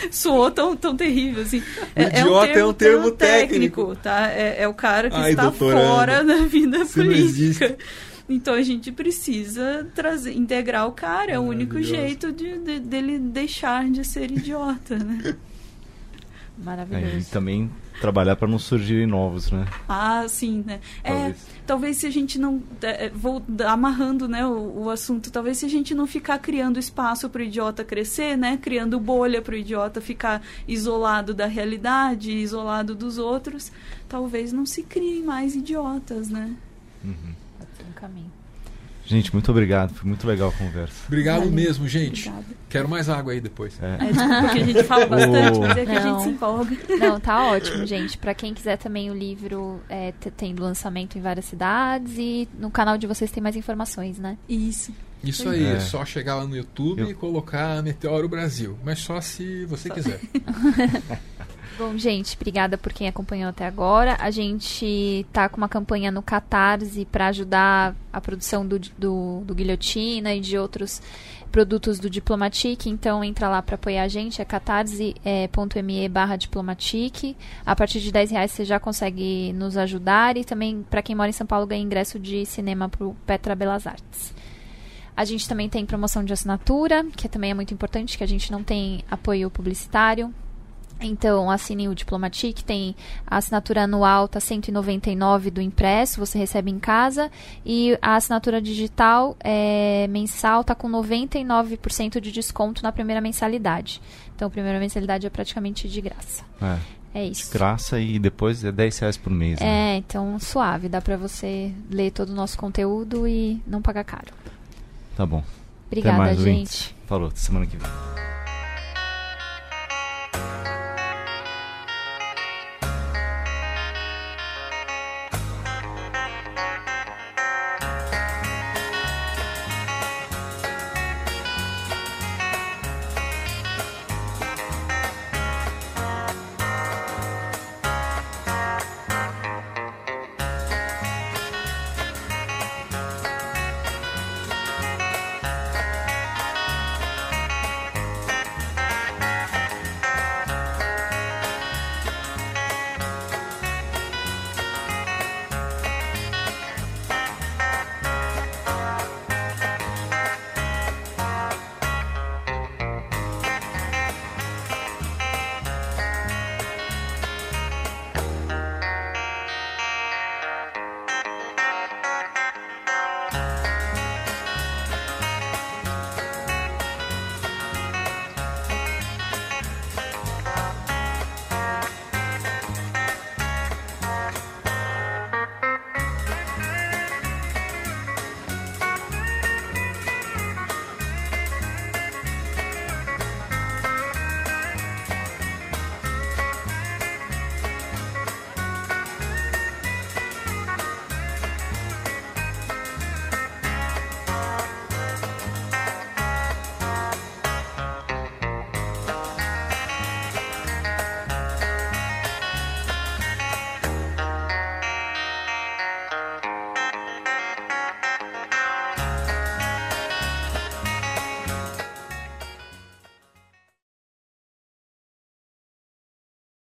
soou tão, tão terrível, assim. É, é, um termo, é um termo técnico, técnico, tá? É, é, o cara que Ai, está fora da vida política. Então a gente precisa trazer, integrar o cara, é o único jeito de, de, dele deixar de ser idiota, né? Maravilhoso. É, e também trabalhar para não surgirem novos, né? Ah, sim, né? É, talvez, é, talvez se a gente não é, vou amarrando, né, o, o, assunto, talvez se a gente não ficar criando espaço para o idiota crescer, né, criando bolha para o idiota ficar isolado da realidade, isolado dos outros, talvez não se criem mais idiotas, né? Uhum. Pode ser um caminho. Gente, muito obrigado. Foi muito legal a conversa. Obrigado Valeu. mesmo, gente. Obrigada. Quero mais água aí depois. É. É, porque a gente fala bastante, mas é que a gente se empolga. Não, tá ótimo, gente. Para quem quiser também o livro é, tem lançamento em várias cidades e no canal de vocês tem mais informações, né? Isso. Isso aí, é. é só chegar lá no YouTube Eu... e colocar Meteoro Brasil. Mas só se você só. quiser. Bom, gente, obrigada por quem acompanhou até agora. A gente tá com uma campanha no Catarse para ajudar a produção do, do, do, Guilhotina e de outros produtos do Diplomatique. Então, entra lá para apoiar a gente. É catarse.me barra Diplomatique. A partir de 10 reais você já consegue nos ajudar. E também, para quem mora em São Paulo, ganha ingresso de cinema para o Petra Belas Artes. A gente também tem promoção de assinatura, que também é muito importante, que a gente não tem apoio publicitário. Então, assine o Diplomatic, tem a assinatura anual, tá 199 do impresso, você recebe em casa, e a assinatura digital é, mensal tá com 99% de desconto na primeira mensalidade. Então, a primeira mensalidade é praticamente de graça. É. É isso. Graça e depois é 10 reais por mês. Né? É, então suave, dá para você ler todo o nosso conteúdo e não pagar caro. Tá bom. Obrigada, gente. Falou, semana que vem.